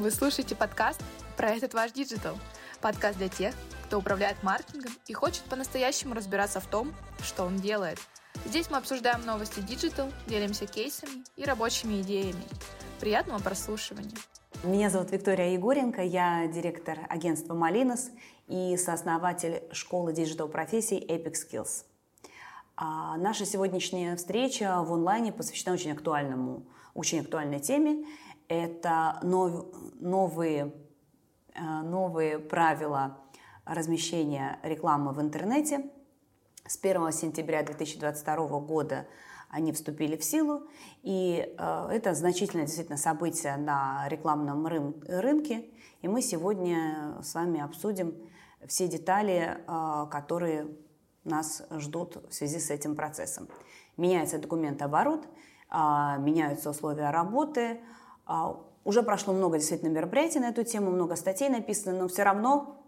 Вы слушаете подкаст про этот ваш диджитал. Подкаст для тех, кто управляет маркетингом и хочет по-настоящему разбираться в том, что он делает. Здесь мы обсуждаем новости диджитал, делимся кейсами и рабочими идеями. Приятного прослушивания! Меня зовут Виктория Егоренко, я директор агентства «Малинос» и сооснователь школы диджитал-профессий Epic Skills. А наша сегодняшняя встреча в онлайне посвящена очень актуальному, очень актуальной теме. Это нов, новые, э, новые правила размещения рекламы в интернете. С 1 сентября 2022 года они вступили в силу, и э, это значительное действительно событие на рекламном рын рынке, и мы сегодня с вами обсудим все детали, э, которые нас ждут в связи с этим процессом. Меняется документооборот, меняются условия работы, уже прошло много действительно мероприятий на эту тему, много статей написано, но все равно,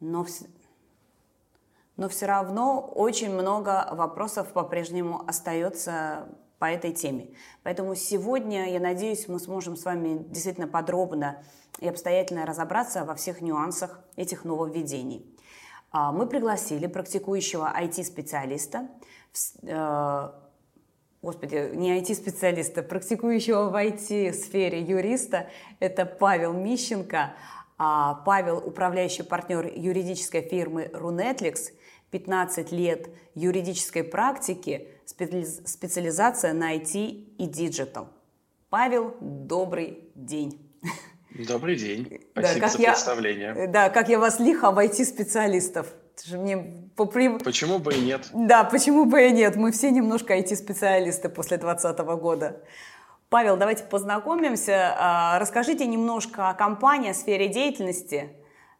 но, но все равно очень много вопросов по-прежнему остается по этой теме. Поэтому сегодня, я надеюсь, мы сможем с вами действительно подробно и обстоятельно разобраться во всех нюансах этих нововведений. А, мы пригласили практикующего IT-специалиста, господи, не IT-специалиста, практикующего в IT-сфере юриста, это Павел Мищенко. А, Павел – управляющий партнер юридической фирмы «Рунетликс», 15 лет юридической практики, специализация на IT и digital. Павел, добрый день. Добрый день. Спасибо да, как за я, представление. Да, как я вас лихо в IT-специалистов. Мне по Почему бы и нет? Да, почему бы и нет. Мы все немножко IT-специалисты после 2020 года. Павел, давайте познакомимся. А, расскажите немножко о компании, о сфере деятельности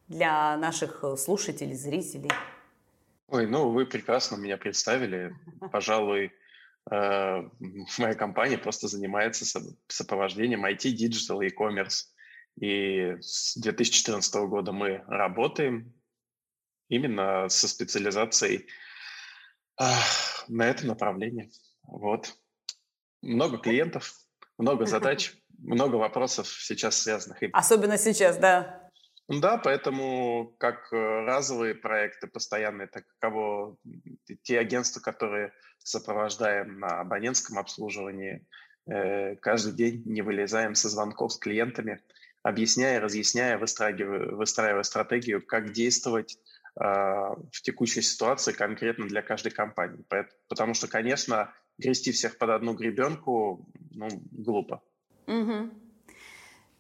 для наших слушателей, зрителей. Ой, ну вы прекрасно меня представили. Пожалуй, э, моя компания просто занимается сопровождением IT, Digital и e-commerce. И с 2014 года мы работаем именно со специализацией э, на этом направлении. Вот. Много клиентов, много задач, много вопросов сейчас связанных. Особенно сейчас, да. Да, поэтому как э, разовые проекты постоянные, так кого те агентства, которые сопровождаем на абонентском обслуживании, э, каждый день не вылезаем со звонков с клиентами, объясняя, разъясняя, выстраивая, выстраивая стратегию, как действовать в текущей ситуации конкретно для каждой компании. Потому что, конечно, грести всех под одну гребенку, ну, глупо. Угу.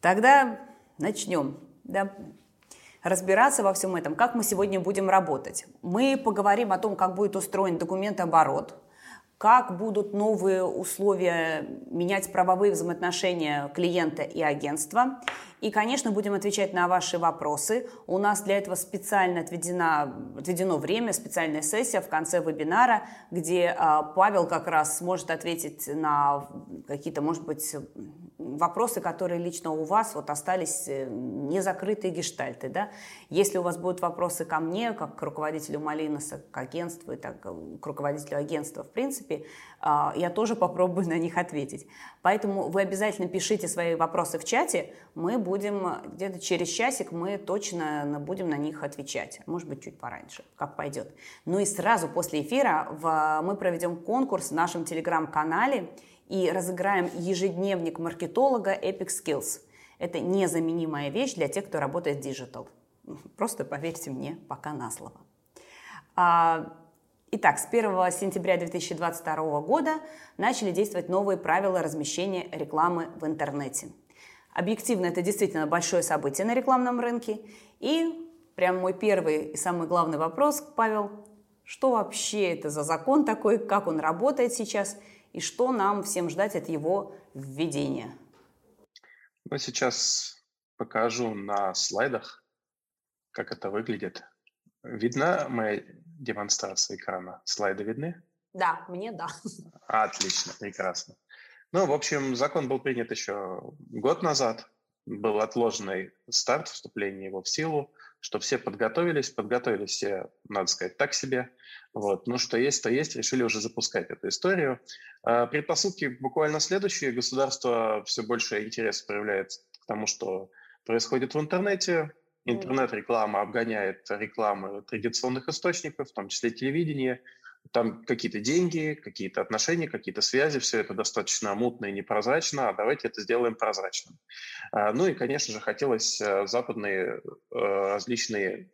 Тогда начнем да, разбираться во всем этом, как мы сегодня будем работать. Мы поговорим о том, как будет устроен документооборот, как будут новые условия менять правовые взаимоотношения клиента и агентства. И, конечно, будем отвечать на ваши вопросы. У нас для этого специально отведено, отведено время, специальная сессия в конце вебинара, где а, Павел как раз сможет ответить на какие-то, может быть, вопросы, которые лично у вас вот остались э, незакрытые гештальты. Да? Если у вас будут вопросы ко мне, как к руководителю Малиноса, к агентству и так, к руководителю агентства, в принципе, я тоже попробую на них ответить. Поэтому вы обязательно пишите свои вопросы в чате, мы будем, где-то через часик мы точно будем на них отвечать, может быть, чуть пораньше, как пойдет. Ну и сразу после эфира в, мы проведем конкурс в нашем телеграм-канале и разыграем ежедневник маркетолога Epic Skills. Это незаменимая вещь для тех, кто работает в digital. Просто поверьте мне пока на слово. А, Итак, с 1 сентября 2022 года начали действовать новые правила размещения рекламы в интернете. Объективно, это действительно большое событие на рекламном рынке. И прям мой первый и самый главный вопрос, Павел, что вообще это за закон такой, как он работает сейчас и что нам всем ждать от его введения? Ну, сейчас покажу на слайдах, как это выглядит. Видна моя демонстрация экрана? Слайды видны? Да, мне да. Отлично, прекрасно. Ну, в общем, закон был принят еще год назад. Был отложенный старт вступления его в силу, что все подготовились. Подготовились все, надо сказать, так себе. Вот. Ну, что есть, то есть. Решили уже запускать эту историю. А, предпосылки буквально следующие. Государство все больше интерес проявляет к тому, что происходит в интернете. Интернет-реклама обгоняет рекламы традиционных источников, в том числе телевидение. Там какие-то деньги, какие-то отношения, какие-то связи, все это достаточно мутно и непрозрачно, а давайте это сделаем прозрачным. А, ну и, конечно же, хотелось э, западные э, различные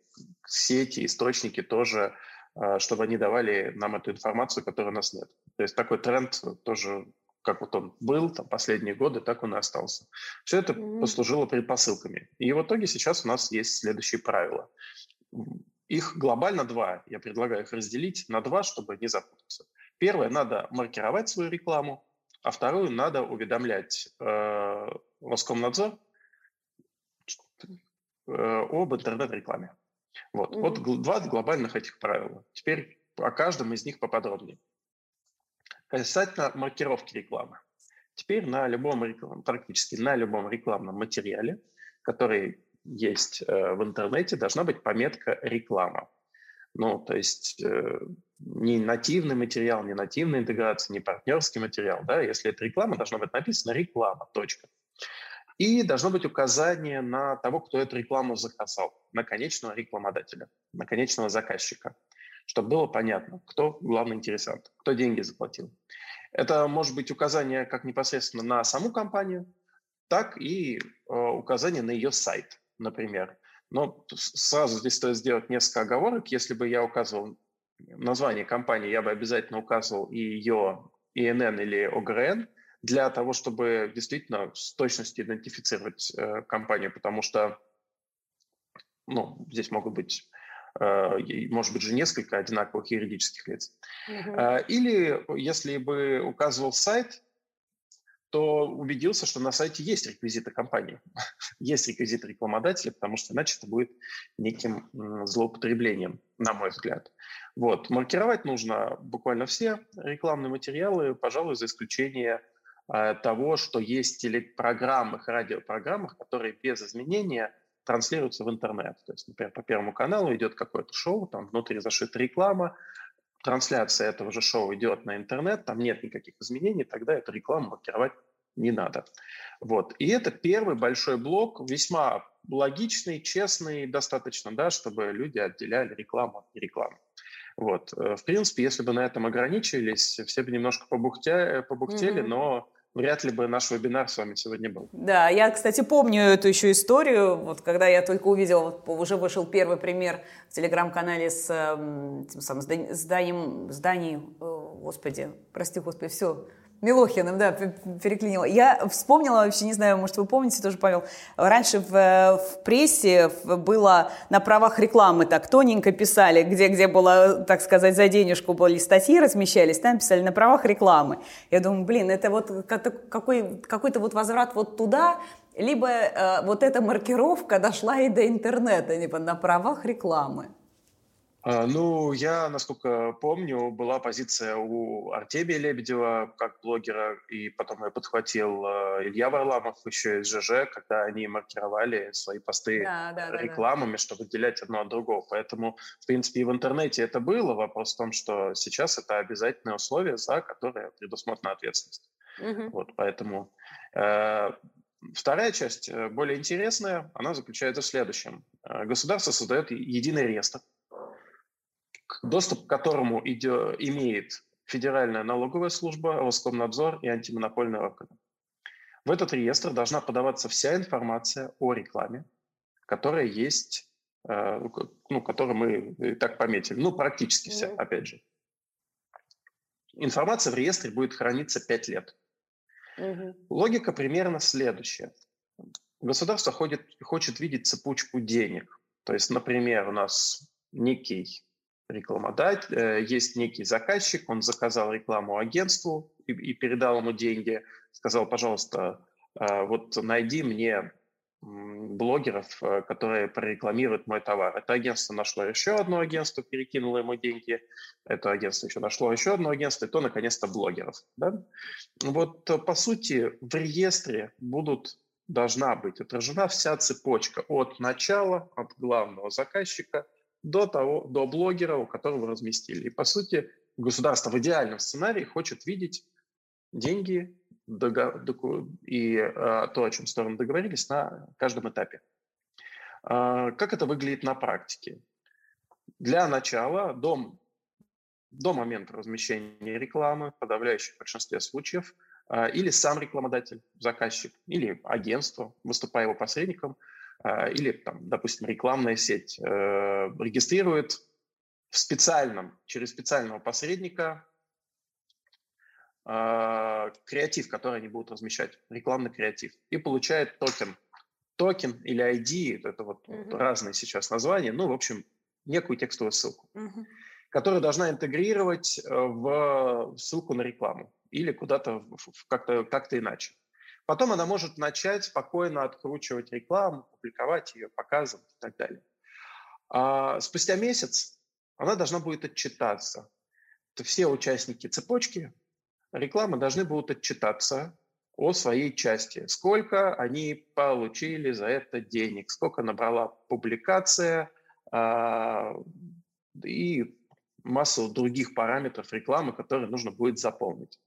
сети, источники тоже, э, чтобы они давали нам эту информацию, которой у нас нет. То есть такой тренд тоже как вот он был там, последние годы, так он и остался. Все это mm-hmm. послужило предпосылками. И в итоге сейчас у нас есть следующие правила. Их глобально два. Я предлагаю их разделить на два, чтобы не запутаться. Первое, надо маркировать свою рекламу, а вторую надо уведомлять э, Роскомнадзор э, об интернет-рекламе. Вот. Mm-hmm. вот два глобальных этих правила. Теперь о каждом из них поподробнее. Касательно маркировки рекламы. Теперь на любом рекламном, практически на любом рекламном материале, который есть э, в интернете, должна быть пометка «реклама». Ну, то есть э, не нативный материал, не нативная интеграция, не партнерский материал. Да? Если это реклама, должно быть написано «реклама», точка. И должно быть указание на того, кто эту рекламу заказал, на конечного рекламодателя, на конечного заказчика чтобы было понятно, кто главный интересант, кто деньги заплатил. Это может быть указание как непосредственно на саму компанию, так и э, указание на ее сайт, например. Но сразу здесь стоит сделать несколько оговорок. Если бы я указывал название компании, я бы обязательно указывал и ее ИНН или ОГРН для того, чтобы действительно с точностью идентифицировать э, компанию, потому что ну, здесь могут быть может быть же несколько одинаковых юридических лиц. Uh-huh. Или если бы указывал сайт, то убедился, что на сайте есть реквизиты компании, есть реквизиты рекламодателя, потому что иначе это будет неким злоупотреблением, на мой взгляд. Вот. Маркировать нужно буквально все рекламные материалы, пожалуй, за исключением э, того, что есть телепрограммах, радиопрограммах, которые без изменения – транслируется в интернет. То есть, например, по Первому каналу идет какое-то шоу, там внутри зашита реклама, трансляция этого же шоу идет на интернет, там нет никаких изменений, тогда эту рекламу маркировать не надо. Вот. И это первый большой блок, весьма логичный, честный достаточно, да, чтобы люди отделяли рекламу от рекламы. Вот. Э, в принципе, если бы на этом ограничились, все бы немножко побухтя, побухтели, mm-hmm. но вряд ли бы наш вебинар с вами сегодня был. Да, я, кстати, помню эту еще историю, вот когда я только увидела, уже вышел первый пример в телеграм-канале с эм, тем самым зданием, зданием, господи, прости, господи, все, Милохиным, да, переклинила. Я вспомнила, вообще не знаю, может, вы помните тоже, Павел, раньше в, в прессе было на правах рекламы так тоненько писали, где, где было, так сказать, за денежку были статьи размещались, там писали на правах рекламы. Я думаю, блин, это вот какой, какой-то вот возврат вот туда, либо э, вот эта маркировка дошла и до интернета, типа на правах рекламы. А, ну, я, насколько помню, была позиция у Артемия Лебедева как блогера, и потом я подхватил а, Илья Варламов еще из ЖЖ, когда они маркировали свои посты да, да, рекламами, да, чтобы отделять одно от другого. Поэтому, в принципе, и в интернете это было. Вопрос в том, что сейчас это обязательное условие, за которое предусмотрена ответственность. Угу. Вот, поэтому э, Вторая часть, э, более интересная, она заключается в следующем. Э, государство создает единый реестр доступ к которому идет, имеет Федеральная налоговая служба, Роскомнадзор и антимонопольные органы. В этот реестр должна подаваться вся информация о рекламе, которая есть, э, ну, которую мы и так пометили. Ну, практически вся, опять же. Информация в реестре будет храниться 5 лет. Mm-hmm. Логика примерно следующая. Государство ходит, хочет видеть цепочку денег. То есть, например, у нас некий рекламодатель, э, есть некий заказчик, он заказал рекламу агентству и, и передал ему деньги, сказал, пожалуйста, э, вот найди мне блогеров, э, которые прорекламируют мой товар. Это агентство нашло еще одно агентство, перекинуло ему деньги. Это агентство еще нашло еще одно агентство, и то, наконец-то, блогеров. Да? Вот, по сути, в реестре будут должна быть отражена вся цепочка от начала, от главного заказчика до, того, до блогера, у которого разместили. И, по сути, государство в идеальном сценарии хочет видеть деньги и а, то, о чем стороны договорились на каждом этапе. А, как это выглядит на практике? Для начала до, до момента размещения рекламы, в подавляющем большинстве случаев, а, или сам рекламодатель, заказчик, или агентство, выступая его посредником, или, там, допустим, рекламная сеть э, регистрирует в специальном, через специального посредника э, креатив, который они будут размещать, рекламный креатив, и получает токен. Токен или ID, это вот mm-hmm. разные сейчас названия, ну, в общем, некую текстовую ссылку, mm-hmm. которая должна интегрировать э, в ссылку на рекламу или куда-то как-то, как-то иначе. Потом она может начать спокойно откручивать рекламу, публиковать ее, показывать и так далее. А спустя месяц она должна будет отчитаться. То все участники цепочки рекламы должны будут отчитаться о своей части. Сколько они получили за это денег, сколько набрала публикация э, и массу других параметров рекламы, которые нужно будет заполнить.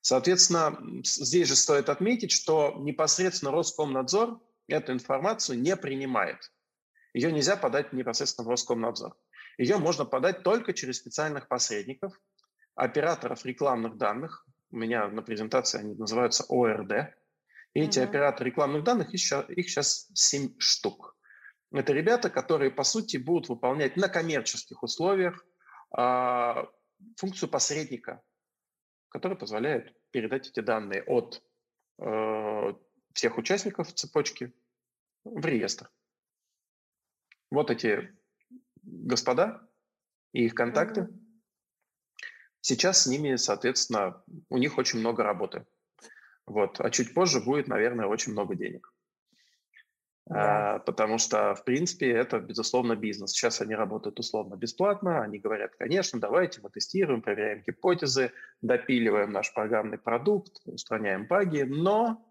Соответственно, здесь же стоит отметить, что непосредственно Роскомнадзор эту информацию не принимает. Ее нельзя подать непосредственно в Роскомнадзор. Ее можно подать только через специальных посредников, операторов рекламных данных. У меня на презентации они называются ОРД. И эти mm-hmm. операторы рекламных данных, их сейчас, их сейчас 7 штук. Это ребята, которые, по сути, будут выполнять на коммерческих условиях э, функцию посредника, которая позволяет передать эти данные от э, всех участников цепочки в реестр. Вот эти господа и их контакты. Mm-hmm. Сейчас с ними, соответственно, у них очень много работы. Вот. А чуть позже будет, наверное, очень много денег. А, потому что, в принципе, это, безусловно, бизнес. Сейчас они работают условно бесплатно. Они говорят, конечно, давайте мы тестируем, проверяем гипотезы, допиливаем наш программный продукт, устраняем баги, но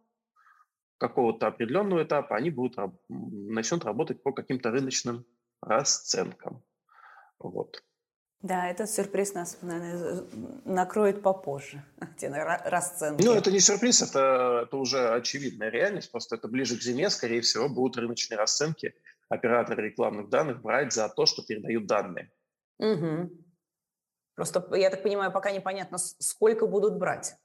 какого-то определенного этапа они будут, начнут работать по каким-то рыночным расценкам. Вот. Да, этот сюрприз нас, наверное, накроет попозже, те расценки. Ну, это не сюрприз, это, это уже очевидная реальность, просто это ближе к зиме, скорее всего, будут рыночные расценки операторы рекламных данных брать за то, что передают данные. Угу. Просто, я так понимаю, пока непонятно, сколько будут брать.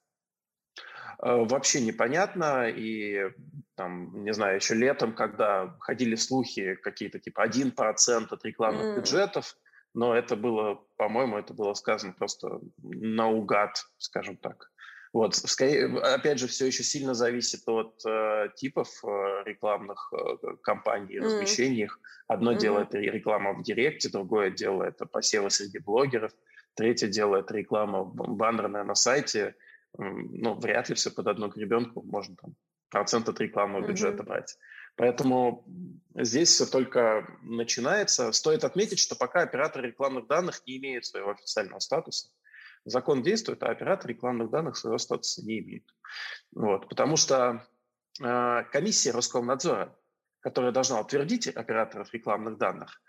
Э, вообще непонятно, и там, не знаю, еще летом, когда ходили слухи какие-то типа 1% от рекламных mm. бюджетов, но это было, по-моему, это было сказано просто наугад, скажем так. Вот, скорее, опять же, все еще сильно зависит от э, типов э, рекламных э, кампаний, mm. размещений их. Одно mm-hmm. дело это реклама в Директе, другое дело это посевы среди блогеров, третье дело это реклама баннерная на сайте. Ну, вряд ли все под одну гребенку, можно там процент от рекламного mm-hmm. бюджета брать. Поэтому здесь все только начинается. Стоит отметить, что пока оператор рекламных данных не имеет своего официального статуса. Закон действует, а оператор рекламных данных своего статуса не имеет. Вот, потому что э, комиссия Роскомнадзора, которая должна утвердить операторов рекламных данных,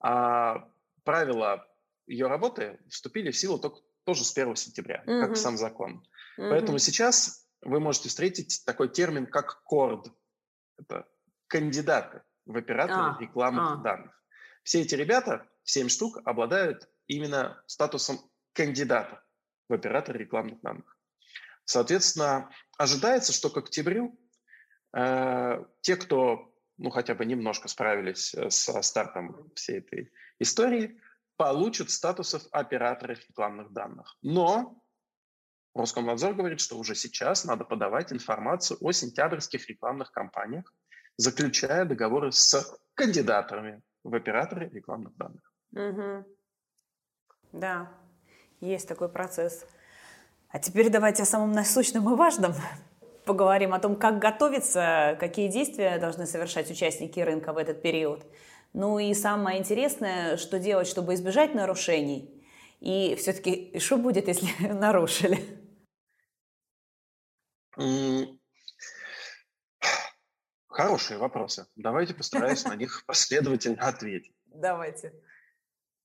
а правила ее работы вступили в силу только тоже с 1 сентября, mm-hmm. как сам закон. Mm-hmm. Поэтому сейчас вы можете встретить такой термин, как КОРД. Это кандидаты в операторы а, рекламных а. данных. Все эти ребята, 7 штук, обладают именно статусом кандидата в операторы рекламных данных. Соответственно, ожидается, что к октябрю э, те, кто ну, хотя бы немножко справились э, со стартом всей этой истории, получат статусов операторов рекламных данных. Но Роскомнадзор говорит, что уже сейчас надо подавать информацию о сентябрьских рекламных кампаниях, заключая договоры с кандидатами в операторы рекламных данных. Угу. Да, есть такой процесс. А теперь давайте о самом насущном и важном поговорим о том, как готовиться, какие действия должны совершать участники рынка в этот период. Ну и самое интересное, что делать, чтобы избежать нарушений. И все-таки, что будет, если нарушили? Хорошие вопросы. Давайте постараюсь на них последовательно ответить. Давайте.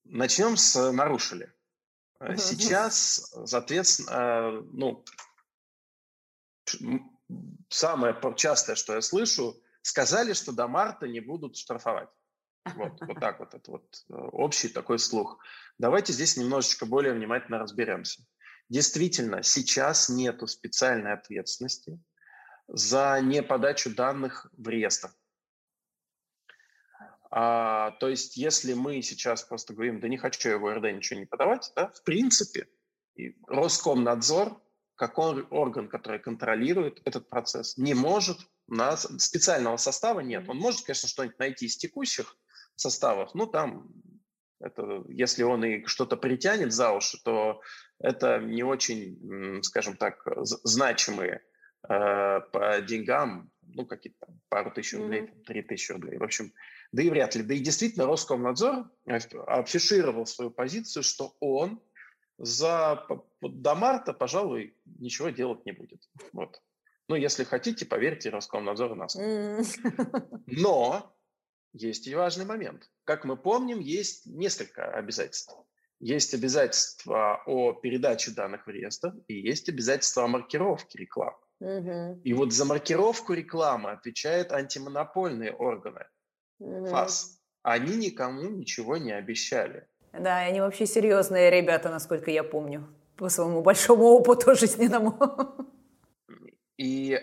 Начнем с нарушили. Сейчас, соответственно, ну, самое частое, что я слышу, сказали, что до марта не будут штрафовать. Вот, вот так вот, это вот э, общий такой слух. Давайте здесь немножечко более внимательно разберемся. Действительно, сейчас нету специальной ответственности за неподачу данных в реестр. А, то есть, если мы сейчас просто говорим, да не хочу я в ОРД ничего не подавать, да, в принципе, и Роскомнадзор, как орган, который контролирует этот процесс, не может, на специального состава нет. Он может, конечно, что-нибудь найти из текущих составов, ну там, это, если он и что-то притянет за уши, то это не очень, скажем так, значимые по деньгам, ну, какие-то пару тысяч рублей, mm-hmm. три тысячи рублей. В общем, да и вряд ли. Да и действительно Роскомнадзор афишировал свою позицию, что он за до марта, пожалуй, ничего делать не будет. Вот. Ну, если хотите, поверьте Роскомнадзору нас. Но есть и важный момент. Как мы помним, есть несколько обязательств. Есть обязательства о передаче данных в реестр и есть обязательства о маркировке рекламы. Угу. И вот за маркировку рекламы отвечают антимонопольные органы, угу. ФАС. Они никому ничего не обещали. Да, они вообще серьезные ребята, насколько я помню, по своему большому опыту жизненному. И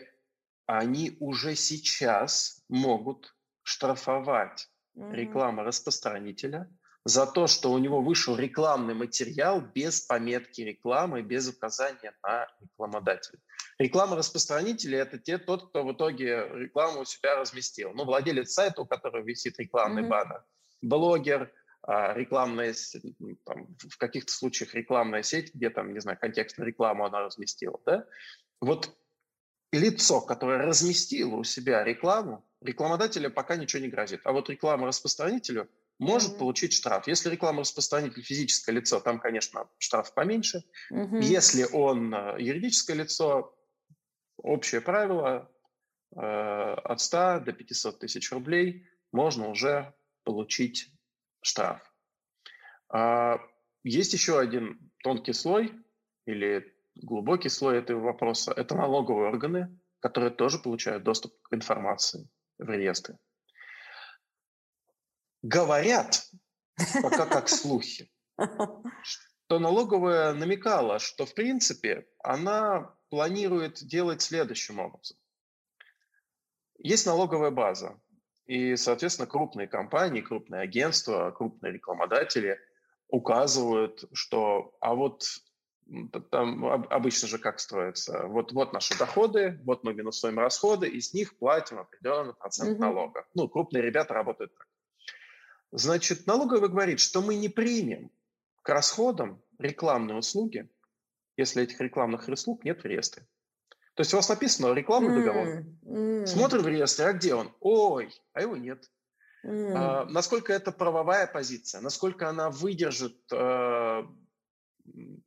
они уже сейчас могут штрафовать mm-hmm. реклама распространителя за то, что у него вышел рекламный материал без пометки рекламы, без указания на рекламодателя. Реклама распространителя – это те, тот, кто в итоге рекламу у себя разместил. Ну, владелец сайта, у которого висит рекламный mm-hmm. баннер, блогер, а, рекламная, там, в каких-то случаях рекламная сеть, где там, не знаю, контекстную рекламу она разместила, да? Вот лицо, которое разместило у себя рекламу, рекламодателю пока ничего не грозит. А вот реклама распространителю может mm-hmm. получить штраф. Если реклама распространитель физическое лицо, там, конечно, штраф поменьше. Mm-hmm. Если он э, юридическое лицо, общее правило э, от 100 до 500 тысяч рублей можно уже получить штраф. А, есть еще один тонкий слой или глубокий слой этого вопроса. Это налоговые органы, которые тоже получают доступ к информации в реестры. Говорят, пока как слухи, что налоговая намекала, что в принципе она планирует делать следующим образом. Есть налоговая база, и, соответственно, крупные компании, крупные агентства, крупные рекламодатели указывают, что а вот там обычно же как строится? Вот, вот наши доходы, вот мы минусуем расходы, и с них платим определенный процент mm-hmm. налога. Ну, крупные ребята работают так. Значит, налоговый говорит, что мы не примем к расходам рекламные услуги, если этих рекламных услуг нет в реестре. То есть у вас написано рекламный mm-hmm. договор. Mm-hmm. Смотрим в реестре, а где он? Ой, а его нет. Mm-hmm. А, насколько это правовая позиция, насколько она выдержит э, в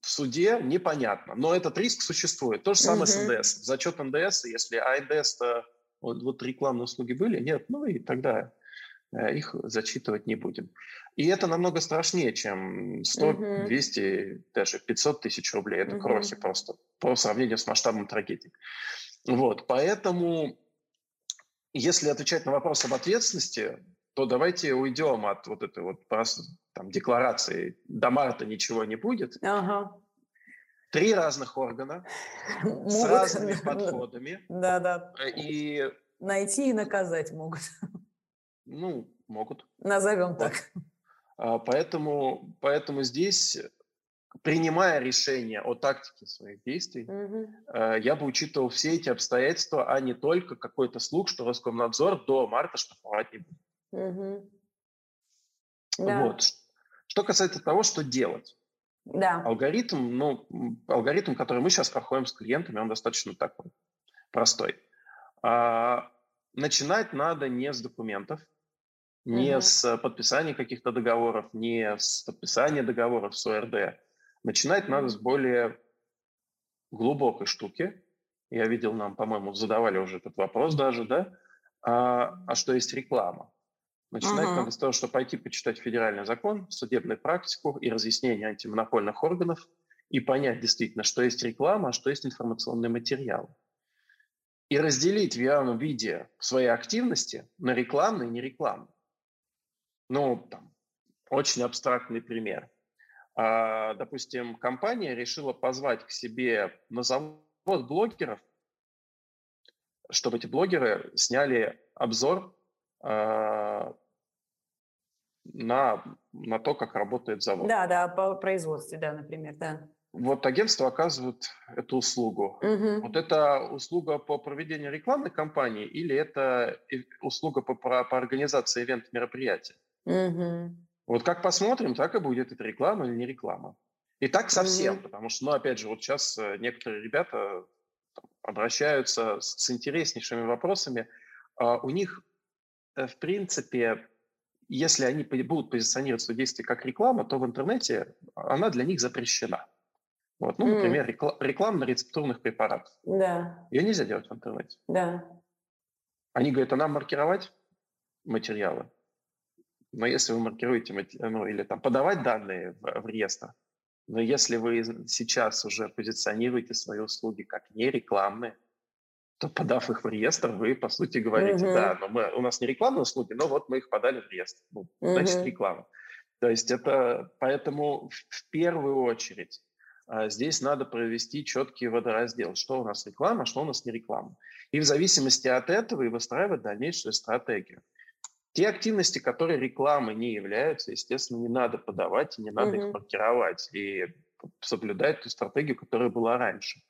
суде непонятно, но этот риск существует. То же самое uh-huh. с НДС. Зачет НДС, если а НДС-то вот, вот рекламные услуги были, нет, ну и тогда э, их зачитывать не будем. И это намного страшнее, чем 100, uh-huh. 200, даже 500 тысяч рублей. Это uh-huh. крохи просто по сравнению с масштабом трагедии. Вот, поэтому, если отвечать на вопрос об ответственности, то давайте уйдем от вот этой вот просто там декларации «до марта ничего не будет». Ага. Три разных органа могут. с разными подходами. Да, да. И... Найти и наказать могут. Ну, могут. Назовем так. А, поэтому, поэтому здесь, принимая решение о тактике своих действий, угу. я бы учитывал все эти обстоятельства, а не только какой-то слух, что Роскомнадзор до марта штрафовать не будет. Угу. Да. Вот. Что касается того, что делать. Да. Алгоритм, ну, алгоритм, который мы сейчас проходим с клиентами, он достаточно такой простой. А, начинать надо не с документов, не угу. с подписания каких-то договоров, не с подписания договоров с ОРД. Начинать надо с более глубокой штуки. Я видел, нам, по-моему, задавали уже этот вопрос даже, да? А, а что есть реклама? Начинать uh-huh. надо с того, чтобы пойти почитать федеральный закон, судебную практику и разъяснение антимонопольных органов и понять действительно, что есть реклама, а что есть информационный материал. и разделить в явном виде свои активности на рекламные и нерекламные. Ну, там, очень абстрактный пример. А, допустим, компания решила позвать к себе на завод блогеров, чтобы эти блогеры сняли обзор а, на, на то, как работает завод. Да, да, по производству, да, например, да. Вот агентство оказывает эту услугу. Угу. Вот это услуга по проведению рекламной кампании или это услуга по, по, по организации ивент мероприятия? Угу. Вот как посмотрим, так и будет это реклама или не реклама. И так совсем, угу. потому что, ну, опять же, вот сейчас э, некоторые ребята обращаются с, с интереснейшими вопросами. А у них, э, в принципе, если они будут позиционировать свои действия как реклама, то в интернете она для них запрещена. Вот, ну, например, рекла- реклама на рецептурных препаратах. Да. Ее нельзя делать в интернете. Да. Они говорят, а нам маркировать материалы. Но если вы маркируете, ну, или там подавать данные в, в реестр, но если вы сейчас уже позиционируете свои услуги как не рекламные, то подав их в реестр, вы, по сути, говорите, uh-huh. да, но мы, у нас не рекламные услуги, но вот мы их подали в реестр. Ну, uh-huh. Значит, реклама. То есть это поэтому в первую очередь а здесь надо провести четкий водораздел, что у нас реклама, что у нас не реклама. И в зависимости от этого и выстраивать дальнейшую стратегию. Те активности, которые рекламой не являются, естественно, не надо подавать и не надо mm-hmm. их маркировать и соблюдать ту стратегию, которая была раньше.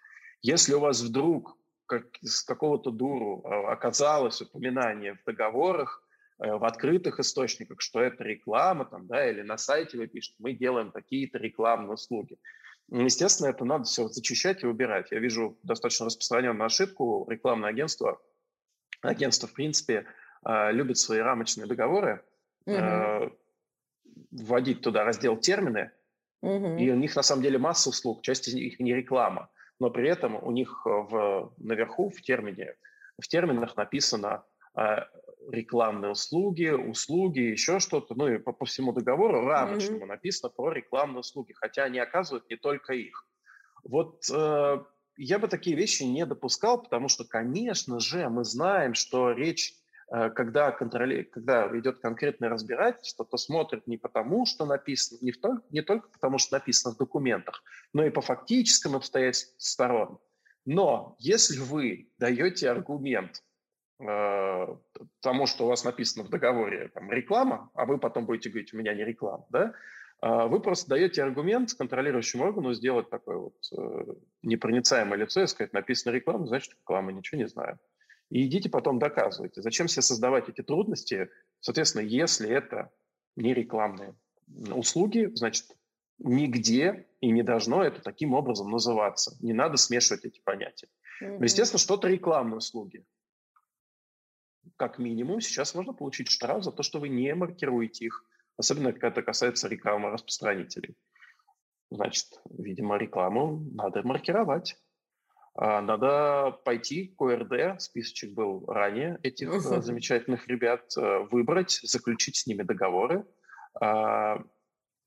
Если у вас вдруг как, с какого-то дуру а, оказалось упоминание в договорах, э, в открытых источниках, что это реклама, там, да, или на сайте вы пишете, мы делаем такие-то рекламные услуги, Естественно, это надо все зачищать и убирать. Я вижу достаточно распространенную ошибку. Рекламное агентство, агентство, в принципе, а, любит свои рамочные договоры, угу. вводить туда раздел термины, угу. и у них на самом деле масса услуг, часть из них не реклама, но при этом у них в, наверху в термине, в терминах написано а, рекламные услуги, услуги, еще что-то, ну и по, по всему договору рамочному mm-hmm. написано про рекламные услуги, хотя они оказывают не только их. Вот э, я бы такие вещи не допускал, потому что, конечно же, мы знаем, что речь, э, когда, контроли... когда идет конкретное разбирательство, то смотрят не потому, что написано, не, в то... не только потому, что написано в документах, но и по фактическим обстоятельствам сторон. Но если вы даете аргумент, Э, тому, что у вас написано в договоре, там, реклама, а вы потом будете говорить, у меня не реклама, да, а вы просто даете аргумент контролирующему органу сделать такое вот э, непроницаемое лицо и сказать, написано реклама, значит реклама, ничего не знаю. И идите потом доказывайте. Зачем себе создавать эти трудности? Соответственно, если это не рекламные услуги, значит, нигде и не должно это таким образом называться. Не надо смешивать эти понятия. Mm-hmm. Естественно, что-то рекламные услуги как минимум сейчас можно получить штраф за то, что вы не маркируете их, особенно когда это касается рекламы распространителей. Значит, видимо, рекламу надо маркировать. А, надо пойти к ОРД, списочек был ранее этих uh-huh. замечательных ребят, э, выбрать, заключить с ними договоры а,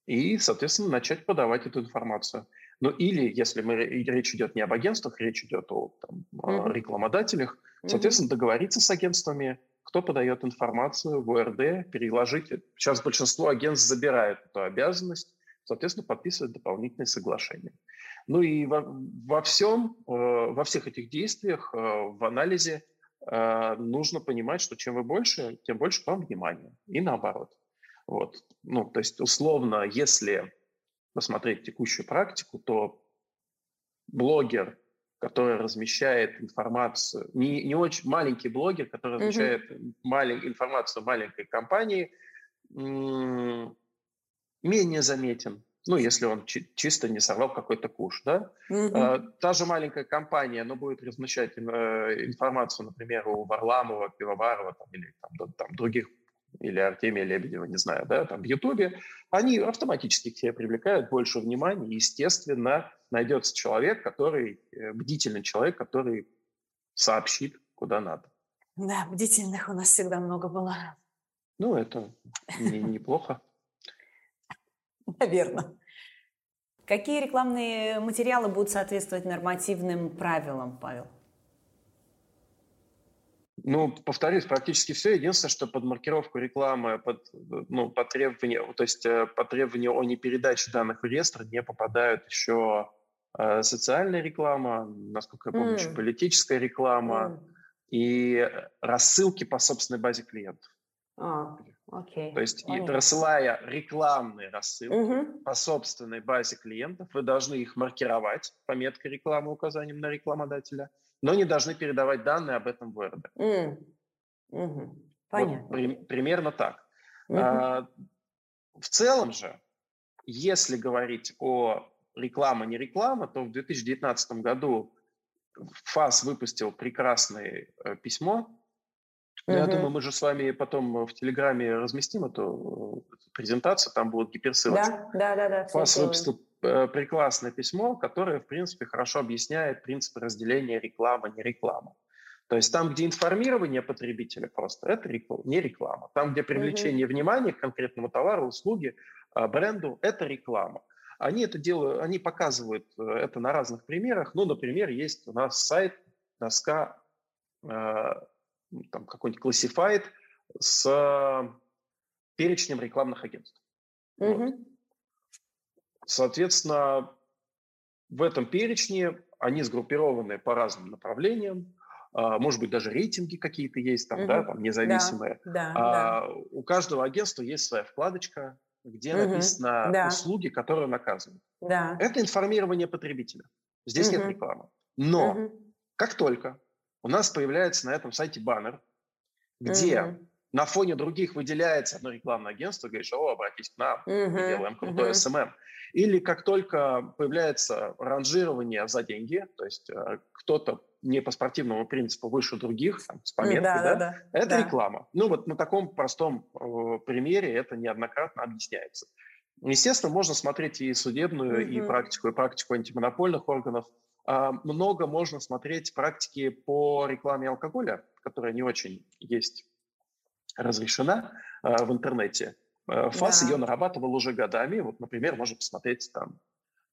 и, соответственно, начать подавать эту информацию. Ну или, если мы, речь идет не об агентствах, речь идет о там, mm-hmm. рекламодателях, соответственно, договориться с агентствами, кто подает информацию в ОРД, переложить. Сейчас большинство агентств забирают эту обязанность, соответственно, подписывают дополнительные соглашения. Ну и во, во всем, э, во всех этих действиях, э, в анализе э, нужно понимать, что чем вы больше, тем больше вам внимания. И наоборот. Вот. Ну, то есть, условно, если посмотреть текущую практику, то блогер, который размещает информацию, не, не очень маленький блогер, который размещает mm-hmm. малень, информацию маленькой компании, менее заметен. Ну, если он чи- чисто не сорвал какой-то куш, да? А, та же маленькая компания, она будет размещать э, информацию, например, у Варламова, Пивоварова там, или там, там, других или Артемия Лебедева, не знаю, да, там в Ютубе, они автоматически к себе привлекают больше внимания. Естественно, найдется человек, который, э, бдительный человек, который сообщит, куда надо. Да, бдительных у нас всегда много было. Ну, это не, неплохо. Наверное. Какие рекламные материалы будут соответствовать нормативным правилам, Павел? Ну, повторюсь, практически все. Единственное, что под маркировку рекламы, под, ну, по требованию, то есть э, по требованию о непередаче данных в реестр не попадают еще э, социальная реклама, насколько я помню, mm. еще политическая реклама mm. и рассылки по собственной базе клиентов. А, окей. То есть, и, рассылая рекламные рассылки угу. по собственной базе клиентов, вы должны их маркировать пометкой рекламы указанием на рекламодателя – но не должны передавать данные об этом в РД. Mm. Угу. Понятно. Вот, при, примерно так. Угу. А, в целом же, если говорить о реклама, не реклама, то в 2019 году ФАС выпустил прекрасное э, письмо. Угу. Я думаю, мы же с вами потом в Телеграме разместим эту э, презентацию, там будут гиперссылочки. Да, да, да. да ФАС выпустил Э, прекрасное письмо, которое, в принципе, хорошо объясняет принципы разделения рекламы, не рекламы. То есть там, где информирование потребителя просто, это не реклама. Там, где привлечение mm-hmm. внимания к конкретному товару, услуге, а, бренду, это реклама. Они это делают, они показывают э, это на разных примерах. Ну, например, есть у нас сайт, доска, э, там какой-нибудь Classified с перечнем рекламных агентств. Mm-hmm. Вот. Соответственно, в этом перечне они сгруппированы по разным направлениям. А, может быть, даже рейтинги какие-то есть там, угу. да, там независимые. Да, да, а, да. У каждого агентства есть своя вкладочка, где угу. написано да. услуги, которые наказаны. Да. Это информирование потребителя. Здесь угу. нет рекламы. Но угу. как только у нас появляется на этом сайте баннер, где угу на фоне других выделяется одно рекламное агентство, говоришь, о, обратись к нам, uh-huh, мы делаем крутой uh-huh. SMM. Или как только появляется ранжирование за деньги, то есть э, кто-то не по спортивному принципу выше других, там, с пометкой, да, да, да, это да. реклама. Ну вот на таком простом э, примере это неоднократно объясняется. Естественно, можно смотреть и судебную, uh-huh. и практику, и практику антимонопольных органов. А, много можно смотреть практики по рекламе алкоголя, которая не очень есть разрешена э, в интернете. Э, ФАС да. ее нарабатывал уже годами. Вот, например, можно посмотреть там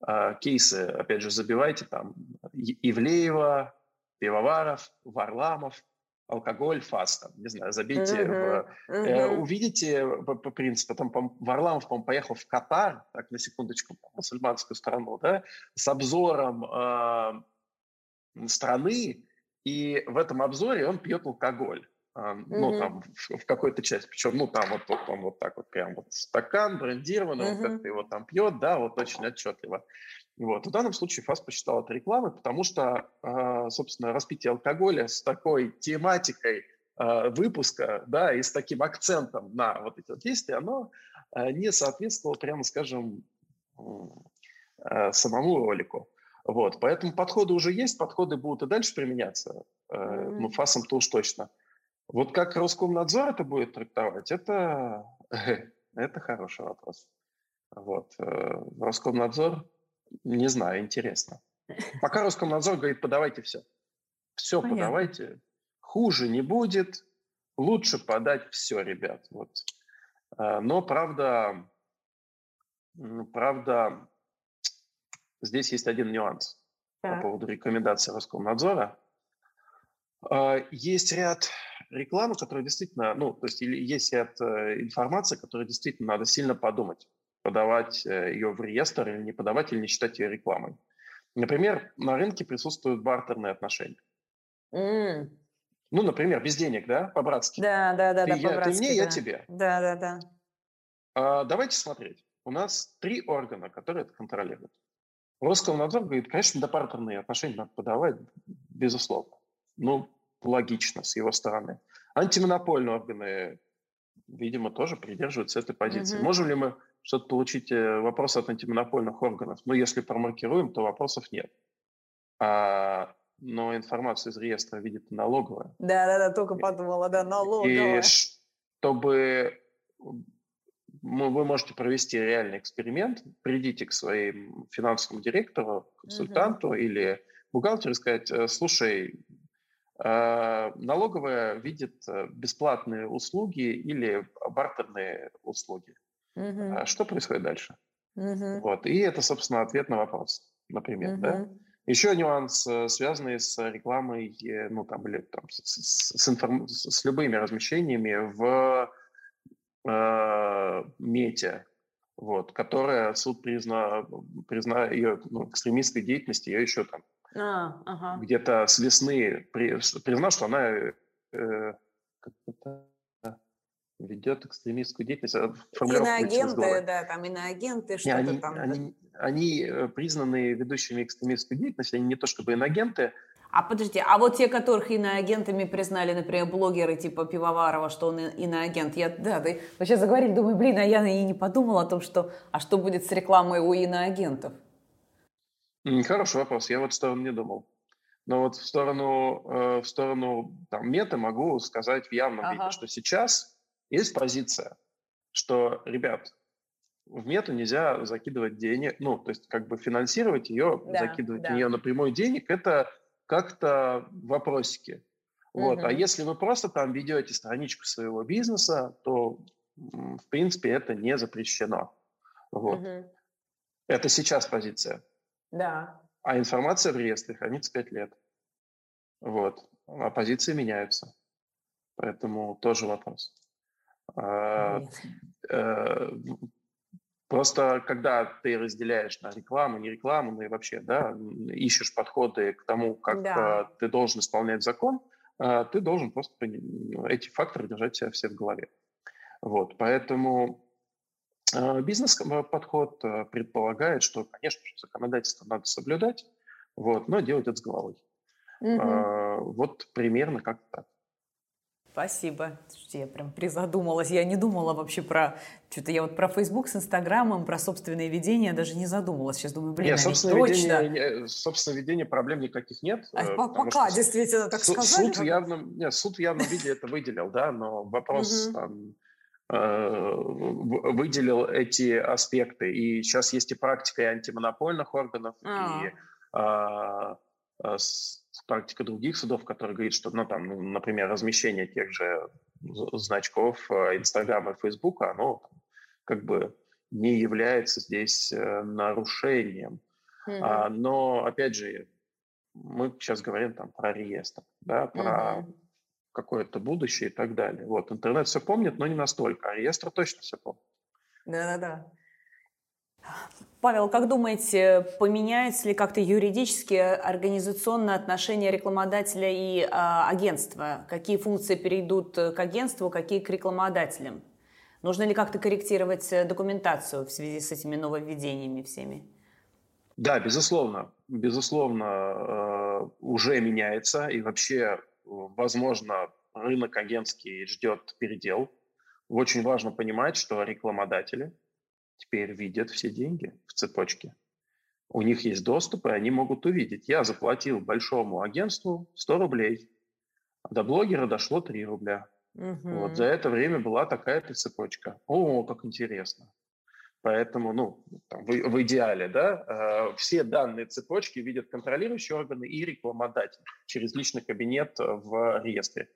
э, кейсы, опять же, забивайте там Ивлеева, Пивоваров, Варламов, алкоголь, ФАС, там, не знаю, забейте, uh-huh, в, uh-huh. Э, увидите по, по принципу, там, по, Варламов, по поехал в Катар, так, на секундочку, мусульманскую страну, да, с обзором э, страны, и в этом обзоре он пьет алкоголь. Mm-hmm. Ну, там, в, в какой-то части. Причем, ну, там вот, вот он вот так вот прям вот стакан брендированный, mm-hmm. вот как-то его там пьет, да, вот очень отчетливо. Вот. В данном случае ФАС посчитал это рекламой, потому что, э, собственно, распитие алкоголя с такой тематикой э, выпуска, да, и с таким акцентом на вот эти вот действия, оно э, не соответствовало, прямо скажем, самому ролику. Вот, поэтому подходы уже есть, подходы будут и дальше применяться, mm-hmm. ну, ФАСом-то уж точно. Вот как Роскомнадзор это будет трактовать, это, это хороший вопрос. Вот. Э, Роскомнадзор, не знаю, интересно. Пока Роскомнадзор говорит, подавайте все. Все Понятно. подавайте. Хуже не будет. Лучше подать все, ребят. Вот. Э, но, правда, правда, здесь есть один нюанс так. по поводу рекомендаций Роскомнадзора. Э, есть ряд рекламы, которая действительно, ну, то есть или есть ряд э, информации, которую действительно надо сильно подумать, подавать э, ее в реестр или не подавать, или не считать ее рекламой. Например, на рынке присутствуют бартерные отношения. Mm. Ну, например, без денег, да, по-братски. Да, да, да, ты, да, я. Ты мне, да. я тебе. Да, да, да. А, давайте смотреть. У нас три органа, которые это контролируют. Роскомнадзор говорит, конечно, до бартерные отношения надо подавать, безусловно. Ну, логично с его стороны. Антимонопольные органы, видимо, тоже придерживаются этой позиции. Угу. Можем ли мы что-то получить э, вопрос от антимонопольных органов? Ну, если промаркируем, то вопросов нет. А, но информацию из реестра видит налоговая. Да-да-да, только подумала, да, налоговая. И чтобы вы можете провести реальный эксперимент, придите к своему финансовому директору, консультанту угу. или бухгалтеру и сказать, «Э, слушай, Э, налоговая видит э, бесплатные услуги или бартерные услуги. Угу. Что происходит дальше? Угу. Вот. И это, собственно, ответ на вопрос, например. Угу. Да? Еще нюанс, э, связанный с рекламой, э, ну, там, или там, с, с, информ... с любыми размещениями в э, мете, вот, которая суд призна, призна ее ну, экстремистской деятельности, ее еще там а, ага. где-то с весны при, признал, что она э, ведет экстремистскую деятельность. А, иноагенты, да, там иноагенты, что-то они, там. Они, они э, признаны ведущими экстремистскую деятельность, они не то чтобы иноагенты. А подожди, а вот те, которых иноагентами признали, например, блогеры типа Пивоварова, что он иноагент, я, да, вы сейчас заговорили, думаю, блин, а я и не подумала о том, что, а что будет с рекламой у иноагентов? Хороший вопрос, я вот в сторону не думал. Но вот в сторону, э, в сторону там, мета могу сказать в явном ага. виде, что сейчас есть позиция, что, ребят, в мету нельзя закидывать денег, ну, то есть как бы финансировать ее, да, закидывать да. в нее напрямую денег, это как-то вопросики. Вот. Угу. А если вы просто там ведете страничку своего бизнеса, то, в принципе, это не запрещено. Вот. Угу. Это сейчас позиция. Да. А информация в реестре хранится 5 лет. Вот. А позиции меняются. Поэтому тоже вопрос. А, э, просто когда ты разделяешь на рекламу, не рекламу, ну и вообще, да, ищешь подходы к тому, как да. ты должен исполнять закон, а, ты должен просто эти факторы держать себя все в голове. Вот, поэтому а, бизнес-подход э, предполагает, что, конечно же, законодательство надо соблюдать, вот, но делать это с головой. Угу. Вот примерно как так. Спасибо. Слушайте, я прям призадумалась. Я не думала вообще про... Что-то я вот про Facebook с Инстаграмом, про собственное ведение даже не задумалась. Сейчас думаю, блин, нет, а собственное точно... Ведение, собственное ведение проблем никаких нет. А, э, пока, действительно, так суд, сказали. Суд, явно, нет, суд в явном виде это выделил, да, но вопрос там, э, выделил эти аспекты. И сейчас есть и практика и антимонопольных органов, А-а-а. и а, а, практика других судов, которые говорит, что, ну, там, ну, например, размещение тех же значков э, Инстаграма и Фейсбука, оно как бы не является здесь э, нарушением. Mm-hmm. А, но, опять же, мы сейчас говорим там про реестр, да, про mm-hmm. какое-то будущее и так далее. Вот, интернет все помнит, но не настолько, а реестр точно все помнит. Да-да-да. Павел, как думаете, поменяются ли как-то юридически организационные отношения рекламодателя и э, агентства? Какие функции перейдут к агентству, какие к рекламодателям? Нужно ли как-то корректировать э, документацию в связи с этими нововведениями всеми? Да, безусловно. Безусловно, э, уже меняется. И вообще, возможно, рынок агентский ждет передел. Очень важно понимать, что рекламодатели – теперь видят все деньги в цепочке. У них есть доступ, и они могут увидеть. Я заплатил большому агентству 100 рублей, а до блогера дошло 3 рубля. Угу. Вот за это время была такая-то цепочка. О, как интересно. Поэтому, ну, там, в, в идеале, да, э, все данные цепочки видят контролирующие органы и рекламодатель через личный кабинет в реестре.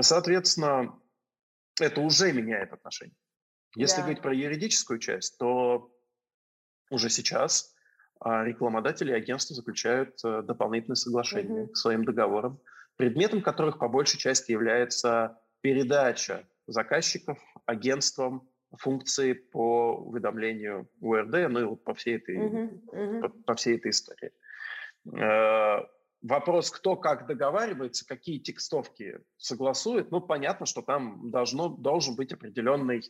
Соответственно, это уже меняет отношения. Если да. говорить про юридическую часть, то уже сейчас а, рекламодатели и агентства заключают а, дополнительные соглашения угу. к своим договорам, предметом которых по большей части является передача заказчиков агентствам функции по уведомлению УРД, ну и вот по всей этой, угу, угу. По, по всей этой истории. Э, вопрос, кто как договаривается, какие текстовки согласует, ну, понятно, что там должно, должен быть определенный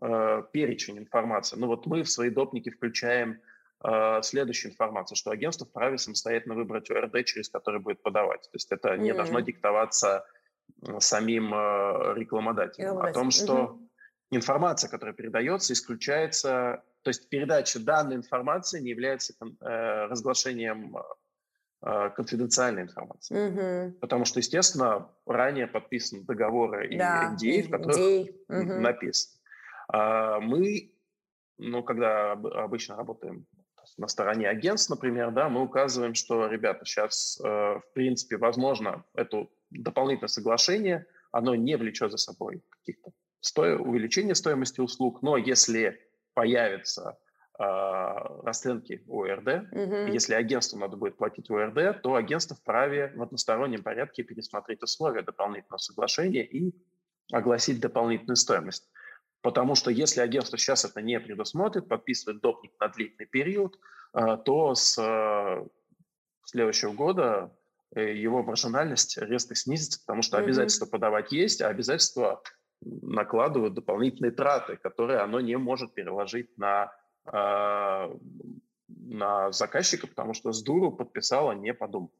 э, перечень информации. Ну вот мы в свои допники включаем э, следующую информацию, что агентство вправе самостоятельно выбрать ОРД, через который будет подавать. То есть это mm-hmm. не должно диктоваться самим э, рекламодателем. О том, что mm-hmm. информация, которая передается, исключается, то есть передача данной информации не является э, разглашением э, конфиденциальной информации. Mm-hmm. Потому что, естественно, ранее подписаны договоры и да, NDA, в которых mm-hmm. написано. А мы, ну, когда обычно работаем на стороне агентств, например, да, мы указываем, что, ребята, сейчас, э, в принципе, возможно, это дополнительное соглашение, оно не влечет за собой каких-то сто... увеличения стоимости услуг, но если появится а, расценки ОРД. Угу. Если агентству надо будет платить ОРД, то агентство вправе в одностороннем порядке пересмотреть условия дополнительного соглашения и огласить дополнительную стоимость. Потому что если агентство сейчас это не предусмотрит, подписывает допник на длительный период, а, то с э, следующего года э, его маржинальность резко снизится, потому что обязательства подавать есть, а обязательства накладывают дополнительные траты, которые оно не может переложить на на заказчика, потому что с дуру подписала, не подумав.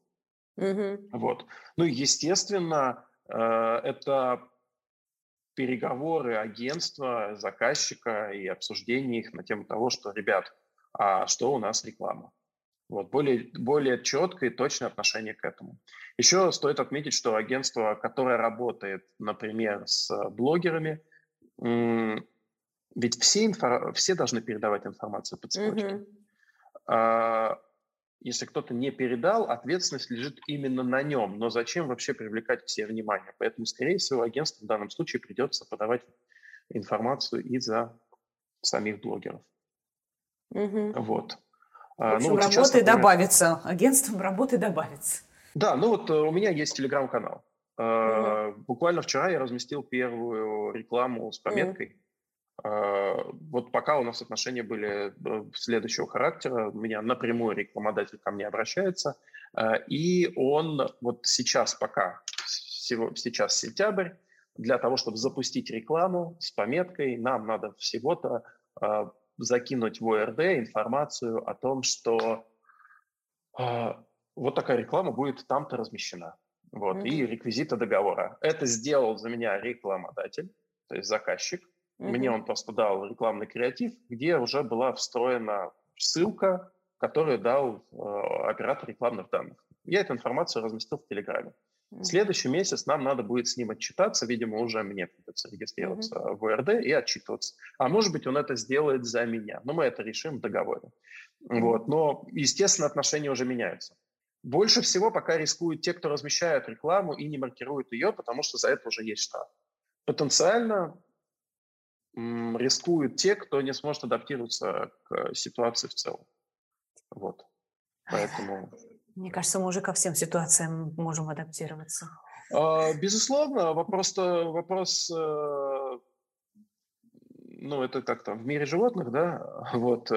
Угу. Вот. Ну, естественно, э, это переговоры агентства, заказчика и обсуждение их на тему того, что, ребят, а что у нас реклама? Вот, более, более четкое и точное отношение к этому. Еще стоит отметить, что агентство, которое работает, например, с блогерами, ведь все, инфо... все должны передавать информацию по цепочке. Mm-hmm. А, если кто-то не передал, ответственность лежит именно на нем. Но зачем вообще привлекать себе внимание? Поэтому, скорее всего, агентству в данном случае придется подавать информацию и за самих блогеров. Угу. Вот. А, в общем, ну, вот работы сейчас, например... добавится. Агентством работы добавится. Да, ну вот э, у меня есть телеграм-канал. Угу. Буквально вчера я разместил первую рекламу с пометкой а, вот пока у нас отношения были э, следующего характера, у меня напрямую рекламодатель ко мне обращается, а, и он вот сейчас пока, сейчас сентябрь, для того, чтобы запустить рекламу с пометкой, нам надо всего-то закинуть в ОРД информацию о том, что вот такая реклама будет там-то размещена. Вот, mm-hmm. и реквизиты договора. Это сделал за меня рекламодатель, то есть заказчик. Mm-hmm. Мне он просто дал рекламный креатив, где уже была встроена ссылка, которую дал э, оператор рекламных данных. Я эту информацию разместил в Телеграме. Mm-hmm. Следующий месяц нам надо будет с ним отчитаться, видимо, уже мне придется регистрироваться mm-hmm. в РД и отчитываться. А может быть, он это сделает за меня, но мы это решим в договоре. Mm-hmm. Вот. Но, естественно, отношения уже меняются. Больше всего пока рискуют те, кто размещает рекламу и не маркирует ее, потому что за это уже есть штраф. Потенциально рискуют те, кто не сможет адаптироваться к ситуации в целом. Вот. Поэтому... Мне кажется, мы уже ко всем ситуациям можем адаптироваться. А, безусловно, вопрос, вопрос э, ну, это как-то в мире животных, да, вот,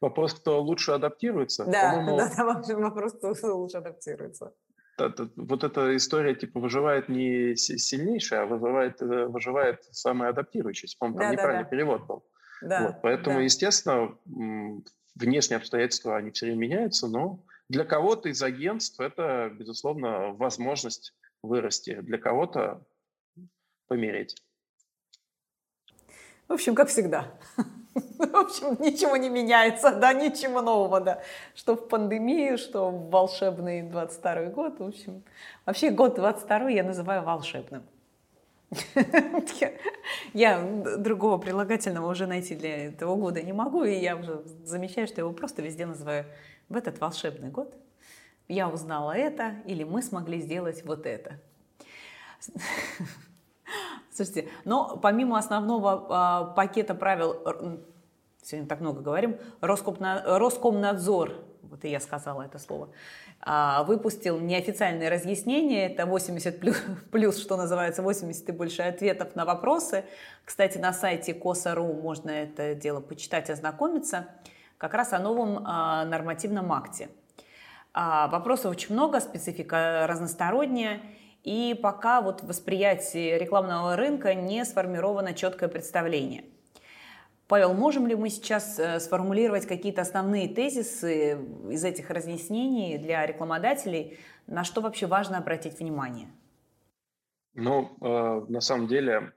вопрос, кто лучше адаптируется. Да, да, да, вопрос, кто лучше адаптируется вот эта история типа выживает не сильнейший, а выживает, э, выживает самый адаптирующийся. По-моему, там да, неправильный да. перевод был. Да, вот, поэтому, да. естественно, внешние обстоятельства, они все время меняются, но для кого-то из агентств это, безусловно, возможность вырасти, для кого-то помереть. В общем, как всегда. В общем, ничего не меняется, да, ничего нового, да. Что в пандемии, что в волшебный 22 год, в общем. Вообще год 22 я называю волшебным. Я другого прилагательного уже найти для этого года не могу, и я уже замечаю, что его просто везде называю в этот волшебный год. Я узнала это, или мы смогли сделать вот это. Слушайте, но помимо основного э, пакета правил, сегодня так много говорим, Роскомна, Роскомнадзор, вот и я сказала это слово, э, выпустил неофициальные разъяснения, это 80 плюс, плюс, что называется, 80 и больше ответов на вопросы. Кстати, на сайте коса.ру можно это дело почитать, ознакомиться, как раз о новом э, нормативном акте. Вопросов очень много, специфика разносторонняя, и пока вот в восприятии рекламного рынка не сформировано четкое представление. Павел, можем ли мы сейчас э, сформулировать какие-то основные тезисы из этих разъяснений для рекламодателей, на что вообще важно обратить внимание? Ну, э, на самом деле,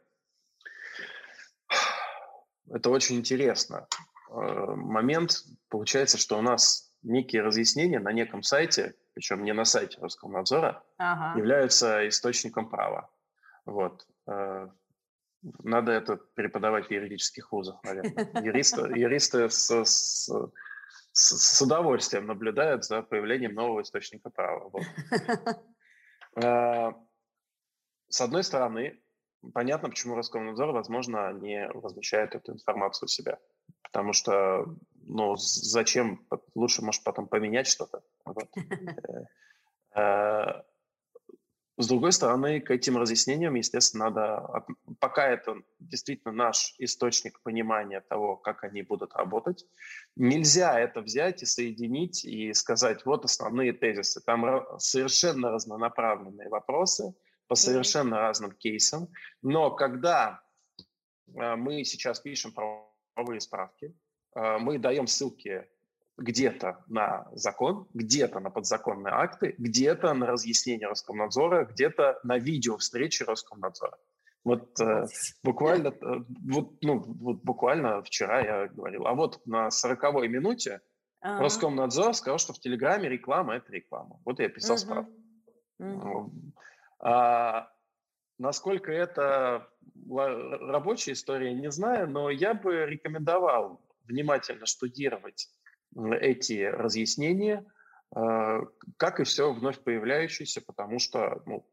это очень интересно. Э, момент получается, что у нас некие разъяснения на неком сайте, причем не на сайте Роскомнадзора, ага. являются источником права. Вот. Э, надо это преподавать в юридических вузах, наверное. Юристы, юристы с, с, с, с удовольствием наблюдают за появлением нового источника права. Вот. Э, с одной стороны, понятно, почему Роскомнадзор, возможно, не размещает эту информацию у себя. Потому что ну, зачем? Лучше, может, потом поменять что-то. Вот. Э, с другой стороны, к этим разъяснениям, естественно, надо, пока это действительно наш источник понимания того, как они будут работать, нельзя это взять и соединить и сказать, вот основные тезисы. Там совершенно разнонаправленные вопросы по совершенно разным кейсам, но когда э, мы сейчас пишем правовые справки, э, мы даем ссылки где-то на закон, где-то на подзаконные акты, где-то на разъяснение Роскомнадзора, где-то на видео встречи Роскомнадзора. Вот э, буквально, э, вот, ну, вот буквально вчера я говорил, а вот на сороковой минуте ага. Роскомнадзор сказал, что в Телеграме реклама – это реклама. Вот я писал угу. справку. Угу. А, насколько это рабочая история, не знаю, но я бы рекомендовал внимательно штудировать эти разъяснения, а, как и все вновь появляющееся, потому что ну,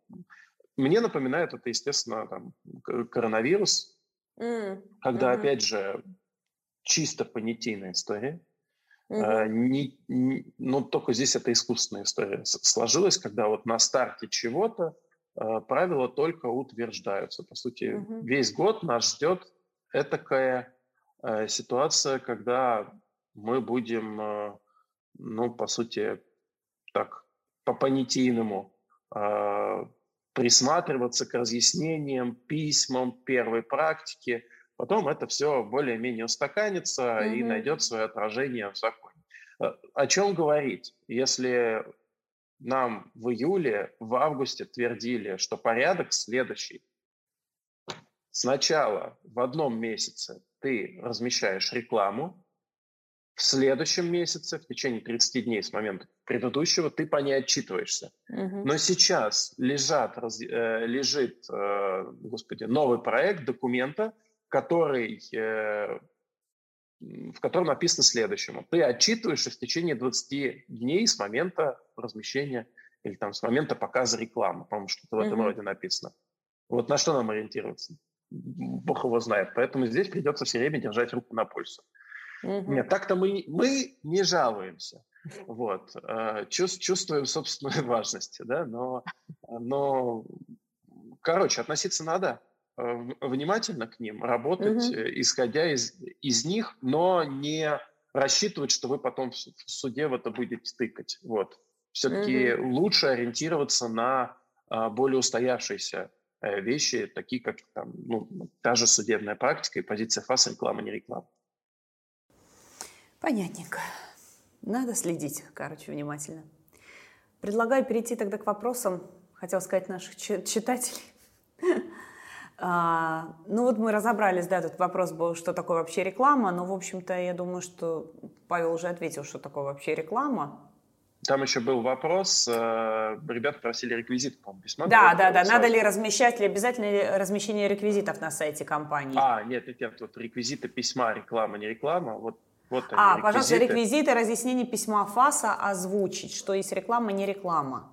мне напоминает это, естественно, там, коронавирус, mm. когда, mm-hmm. опять же, чисто понятийная история. Mm-hmm. Не, не, но ну, только здесь это искусственная история сложилась, когда вот на старте чего-то э, правила только утверждаются. По сути, mm-hmm. весь год нас ждет этакая ситуация, когда мы будем, э, ну, по сути, так, по понятийному э, присматриваться к разъяснениям, письмам первой практики. Потом это все более-менее устаканится mm-hmm. и найдет свое отражение в законе. Э, о чем говорить? Если нам в июле, в августе твердили, что порядок следующий. Сначала в одном месяце ты размещаешь рекламу, в следующем месяце, в течение 30 дней с момента предыдущего, ты по ней отчитываешься. Угу. Но сейчас лежат, раз, э, лежит, э, господи, новый проект документа, который, э, в котором написано следующему. Ты отчитываешься в течение 20 дней с момента размещения или там с момента показа рекламы. По-моему, что-то в этом угу. роде написано. Вот на что нам ориентироваться? Бог его знает. Поэтому здесь придется все время держать руку на пульсе. Угу. Нет, так-то мы, мы не жалуемся. Вот. Э, чувствуем собственную важность, да, но, но короче, относиться надо э, внимательно к ним, работать, угу. исходя из, из них, но не рассчитывать, что вы потом в суде в это будете тыкать. Вот. Все-таки угу. лучше ориентироваться на более устоявшиеся вещи, такие как там, ну, та же судебная практика и позиция ФАС реклама, не реклама. Понятненько. Надо следить, короче, внимательно. Предлагаю перейти тогда к вопросам, хотел сказать, наших читателей. А, ну вот мы разобрались, да, тут вопрос был, что такое вообще реклама, но, в общем-то, я думаю, что Павел уже ответил, что такое вообще реклама. Там еще был вопрос, э, ребята просили реквизит, по-моему, письма. Да, да, да, надо ли размещать, ли обязательно ли размещение реквизитов на сайте компании? А, нет, нет, нет, вот реквизиты письма, реклама, не реклама, вот вот они, а, реквизиты. пожалуйста, реквизиты разъяснения письма ФАСа озвучить, что есть реклама, не реклама.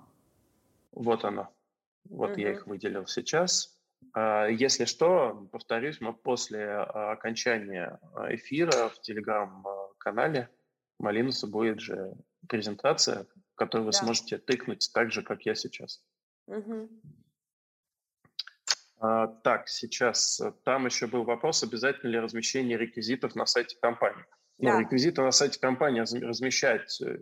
Вот оно. Вот угу. я их выделил сейчас. А, если что, повторюсь, мы после а, окончания а, эфира в телеграм-канале Малинуса будет же презентация, которую вы да. сможете тыкнуть так же, как я сейчас. Угу. Так, сейчас там еще был вопрос, обязательно ли размещение реквизитов на сайте компании. Ну, да. реквизиты на сайте компании размещать э,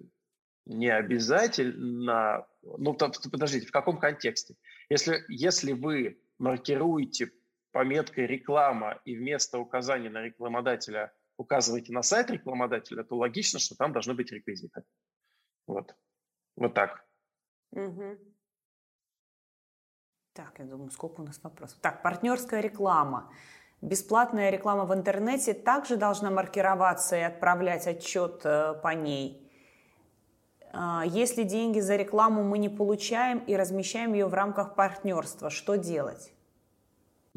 не обязательно. Ну, подождите, в каком контексте? Если, если вы маркируете пометкой реклама и вместо указания на рекламодателя указываете на сайт рекламодателя, то логично, что там должны быть реквизиты. Вот. Вот так. Угу. Так, я думаю, сколько у нас вопросов. Так, партнерская реклама. Бесплатная реклама в интернете также должна маркироваться и отправлять отчет э, по ней. А, если деньги за рекламу мы не получаем и размещаем ее в рамках партнерства, что делать?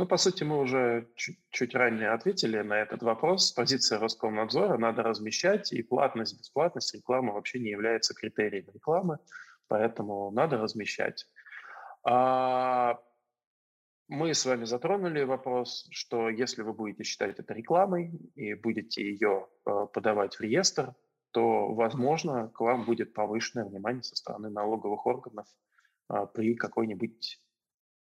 Ну, по сути, мы уже чуть, чуть ранее ответили на этот вопрос. Позиция Роскомнадзора надо размещать, и платность, бесплатность рекламы вообще не является критерием рекламы, поэтому надо размещать. А мы с вами затронули вопрос, что если вы будете считать это рекламой и будете ее э, подавать в реестр, то, возможно, к вам будет повышенное внимание со стороны налоговых органов э, при какой-нибудь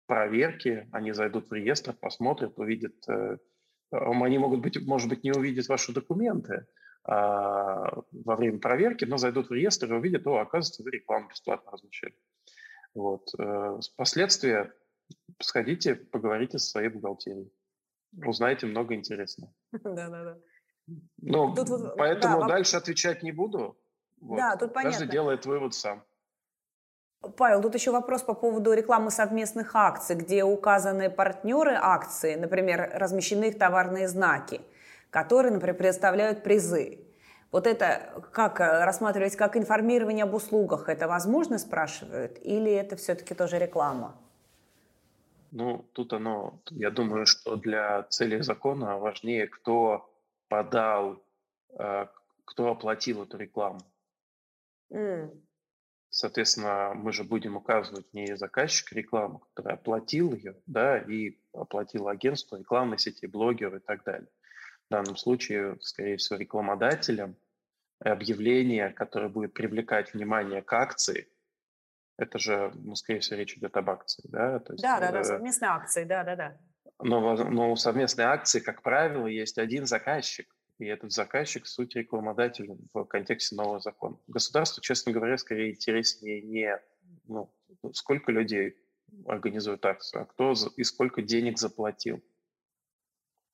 проверке. Они зайдут в реестр, посмотрят, увидят. Э, они могут быть, может быть, не увидят ваши документы а, во время проверки, но зайдут в реестр и увидят, о, оказывается, вы рекламу бесплатно размещали. Вот. Последствия сходите, поговорите со своей бухгалтерией. Узнаете много интересного. Да-да-да. Ну, поэтому да, дальше отвечать не буду. Да, тут понятно. Каждый делает вывод сам. Павел, тут еще вопрос по поводу рекламы совместных акций, где указаны партнеры акции, например, размещены их товарные знаки, которые, например, предоставляют призы. Вот это как э, рассматривать как информирование об услугах, это возможно, спрашивают, или это все-таки тоже реклама? Ну, тут оно, я думаю, что для целей закона важнее, кто подал, э, кто оплатил эту рекламу. Mm. Соответственно, мы же будем указывать не заказчик рекламы, который оплатил ее, да, и оплатил агентство, рекламной сети, блогеры и так далее. В данном случае, скорее всего, рекламодателем объявление, которое будет привлекать внимание к акции, это же, ну, скорее всего, речь идет об акции, да? То есть, да, да, да, совместные акции, да, да, да. Но, но у совместной акции, как правило, есть один заказчик, и этот заказчик – суть рекламодатель в контексте нового закона. Государству, честно говоря, скорее интереснее не ну, сколько людей организует акцию, а кто и сколько денег заплатил.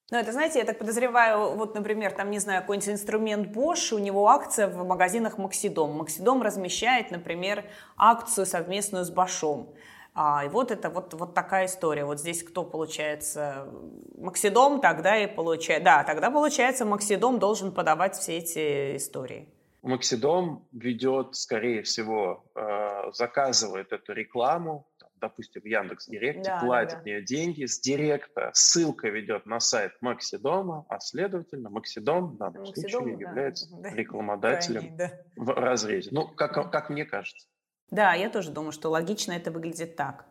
Ну, это, знаете, я так подозреваю, вот, например, там, не знаю, какой-нибудь инструмент Bosch, у него акция в магазинах Максидом. Максидом размещает, например, акцию совместную с Башом. А, и вот это вот, вот такая история. Вот здесь кто получается? Максидом тогда и получает. Да, тогда получается Максидом должен подавать все эти истории. Максидом ведет, скорее всего, э, заказывает эту рекламу, допустим, в Яндекс Директе, да, платит да, да. деньги с Директа, ссылка ведет на сайт Максидома, а следовательно, Максидом в данном Максидом, случае да, является да, рекламодателем да. в разрезе. Ну, как, как мне кажется. Да, я тоже думаю, что логично это выглядит так.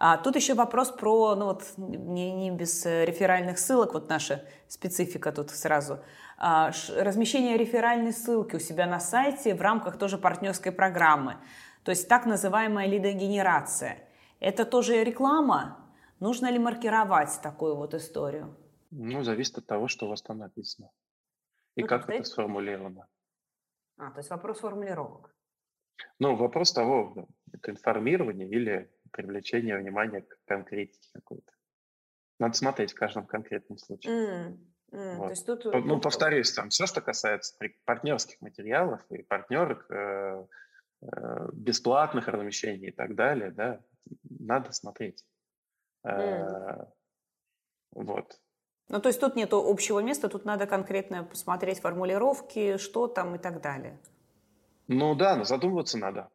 А тут еще вопрос про, ну вот, не, не без реферальных ссылок, вот наша специфика тут сразу. А, размещение реферальной ссылки у себя на сайте в рамках тоже партнерской программы. То есть так называемая лидогенерация. Это тоже реклама? Нужно ли маркировать такую вот историю? Ну, зависит от того, что у вас там написано. И ну, как это сформулировано. А, то есть вопрос формулировок. Ну, вопрос того, это информирование или привлечение внимания к конкретике какой-то. Надо смотреть в каждом конкретном случае. Mm, mm, вот. то есть тут, ну, тут... повторюсь, там все, что касается партнерских материалов и партнерок, э, Э, бесплатных размещений и так далее, да, надо смотреть. Mm. Вот. Ну, то есть тут нет общего места, тут надо конкретно посмотреть формулировки, что там и так далее. Ну да, но задумываться надо.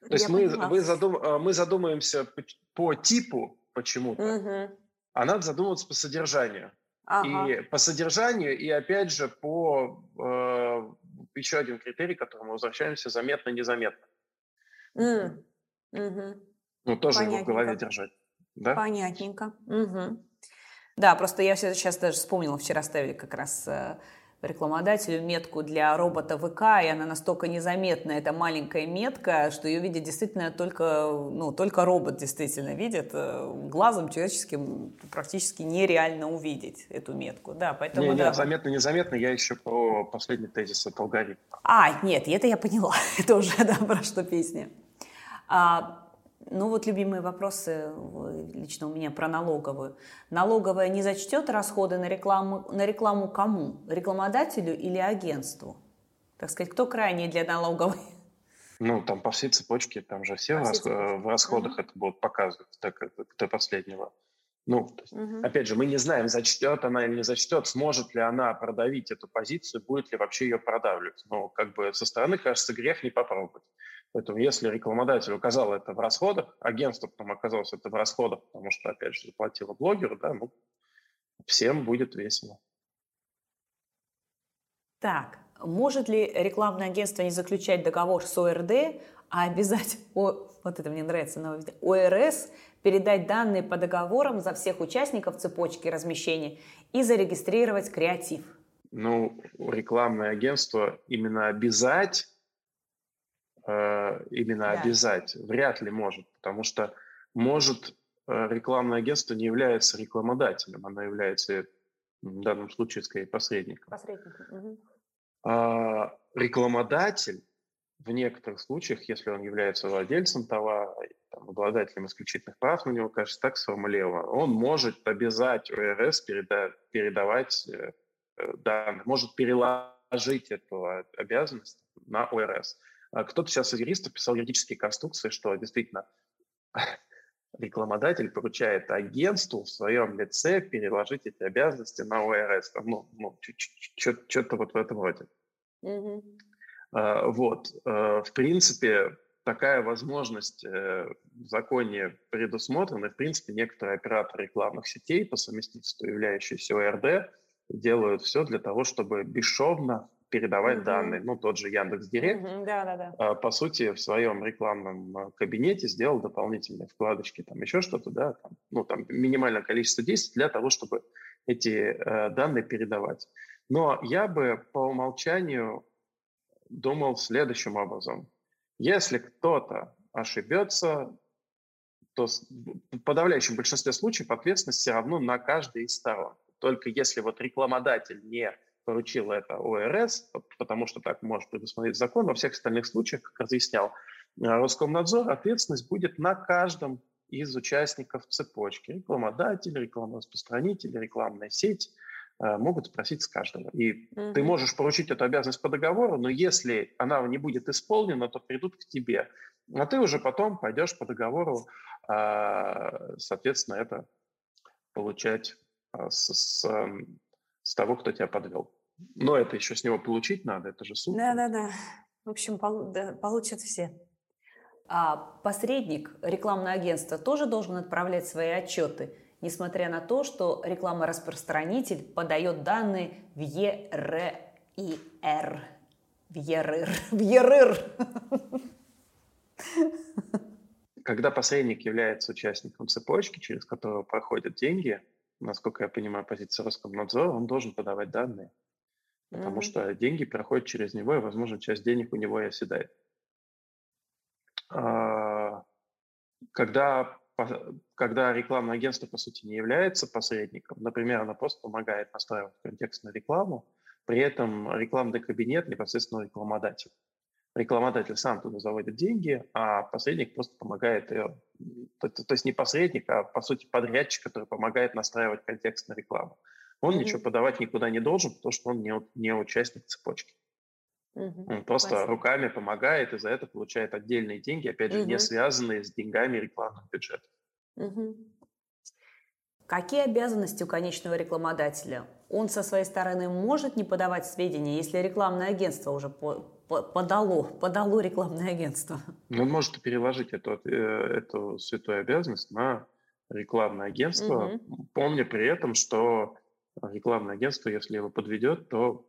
То есть мы, мы, задум, э, мы задумаемся по, по типу почему-то, угу. а надо задумываться по содержанию. Ага. И по содержанию, и опять же по э, еще один критерий, к которому возвращаемся, заметно-незаметно. Mm. Угу. Ну, тоже его в голове держать. Да? Понятненько. Угу. Да, просто я сейчас даже вспомнила, вчера ставили как раз э, рекламодателю метку для робота ВК, и она настолько незаметная, это маленькая метка, что ее видит действительно только, ну, только робот действительно видит. Э, глазом человеческим практически нереально увидеть эту метку. Да, поэтому, не, да. заметно, незаметно, я еще про последний тезис от алгоритма. А, нет, это я поняла, это уже, да, про что песня. А, ну вот любимые вопросы лично у меня про налоговую. Налоговая не зачтет расходы на рекламу, на рекламу кому? Рекламодателю или агентству? Так сказать, кто крайний для налоговой? Ну, там по всей цепочке, там же все в, рас... в расходах угу. это будут показывать до, до последнего. Ну, есть, угу. опять же, мы не знаем, зачтет она или не зачтет, сможет ли она продавить эту позицию, будет ли вообще ее продавливать. Но как бы со стороны, кажется, грех не попробовать. Поэтому если рекламодатель указал это в расходах, агентство потом оказалось это в расходах, потому что, опять же, заплатило блогеру, да, ну, всем будет весело. Так, может ли рекламное агентство не заключать договор с ОРД, а обязать, о, вот это мне нравится, ОРС передать данные по договорам за всех участников цепочки размещения и зарегистрировать креатив. Ну, рекламное агентство именно обязать, э, именно да. обязать вряд ли может, потому что может э, рекламное агентство не является рекламодателем, оно является в данном случае скорее посредником. Посредником. Угу. А, рекламодатель в некоторых случаях, если он является владельцем товара, там, обладателем исключительных прав на него, кажется, так сформулировано, он может обязать ОРС переда- передавать э, э, данные, может переложить эту обязанность на ОРС. А кто-то сейчас из юристов писал юридические конструкции, что действительно рекламодатель поручает агентству в своем лице переложить эти обязанности на ОРС. Ну, ну что-то вот в этом роде. Mm-hmm. Вот. Э, в принципе, такая возможность э, в законе предусмотрена. И, в принципе, некоторые операторы рекламных сетей по совместительству, являющиеся ОРД, делают все для того, чтобы бесшовно передавать mm-hmm. данные. Ну, тот же Яндекс Директ, mm-hmm. да, да, да. по сути, в своем рекламном э, кабинете сделал дополнительные вкладочки, там еще что-то, да, там, ну, там минимальное количество действий для того, чтобы эти э, данные передавать. Но я бы по умолчанию думал следующим образом. Если кто-то ошибется, то в подавляющем большинстве случаев ответственность все равно на каждой из сторон. Только если вот рекламодатель не поручил это ОРС, потому что так может предусмотреть закон, во всех остальных случаях, как разъяснял э, Роскомнадзор, ответственность будет на каждом из участников цепочки. Рекламодатель, рекламораспространитель, рекламная сеть – могут спросить с каждого. И угу. ты можешь поручить эту обязанность по договору, но если она не будет исполнена, то придут к тебе. А ты уже потом пойдешь по договору, а, соответственно, это получать а, с, с, эм, с того, кто тебя подвел. Но это еще с него получить надо, это же суд. Да-да-да. В общем, получат все. А посредник, рекламное агентство, тоже должен отправлять свои отчеты – несмотря на то, что рекламораспространитель подает данные в ЕРИР. В ЕРИР. В ЕРИР. Когда посредник является участником цепочки, через которую проходят деньги, насколько я понимаю, позиция Роскомнадзора, он должен подавать данные. Потому mm-hmm. что деньги проходят через него, и, возможно, часть денег у него и оседает. А, когда когда рекламное агентство, по сути, не является посредником, например, оно просто помогает настраивать контекстную рекламу, при этом рекламный кабинет непосредственно рекламодатель. Рекламодатель сам туда заводит деньги, а посредник просто помогает ее. То, то, то есть не посредник, а по сути подрядчик, который помогает настраивать контекстную рекламу. Он mm-hmm. ничего подавать никуда не должен, потому что он не, не участник цепочки. Угу. Он просто Спасибо. руками помогает и за это получает отдельные деньги, опять же, угу. не связанные с деньгами рекламных бюджетов. Угу. Какие обязанности у конечного рекламодателя? Он со своей стороны может не подавать сведения, если рекламное агентство уже по, по, подало, подало рекламное агентство? Он может переложить эту, э, эту святую обязанность на рекламное агентство, угу. помня при этом, что рекламное агентство, если его подведет, то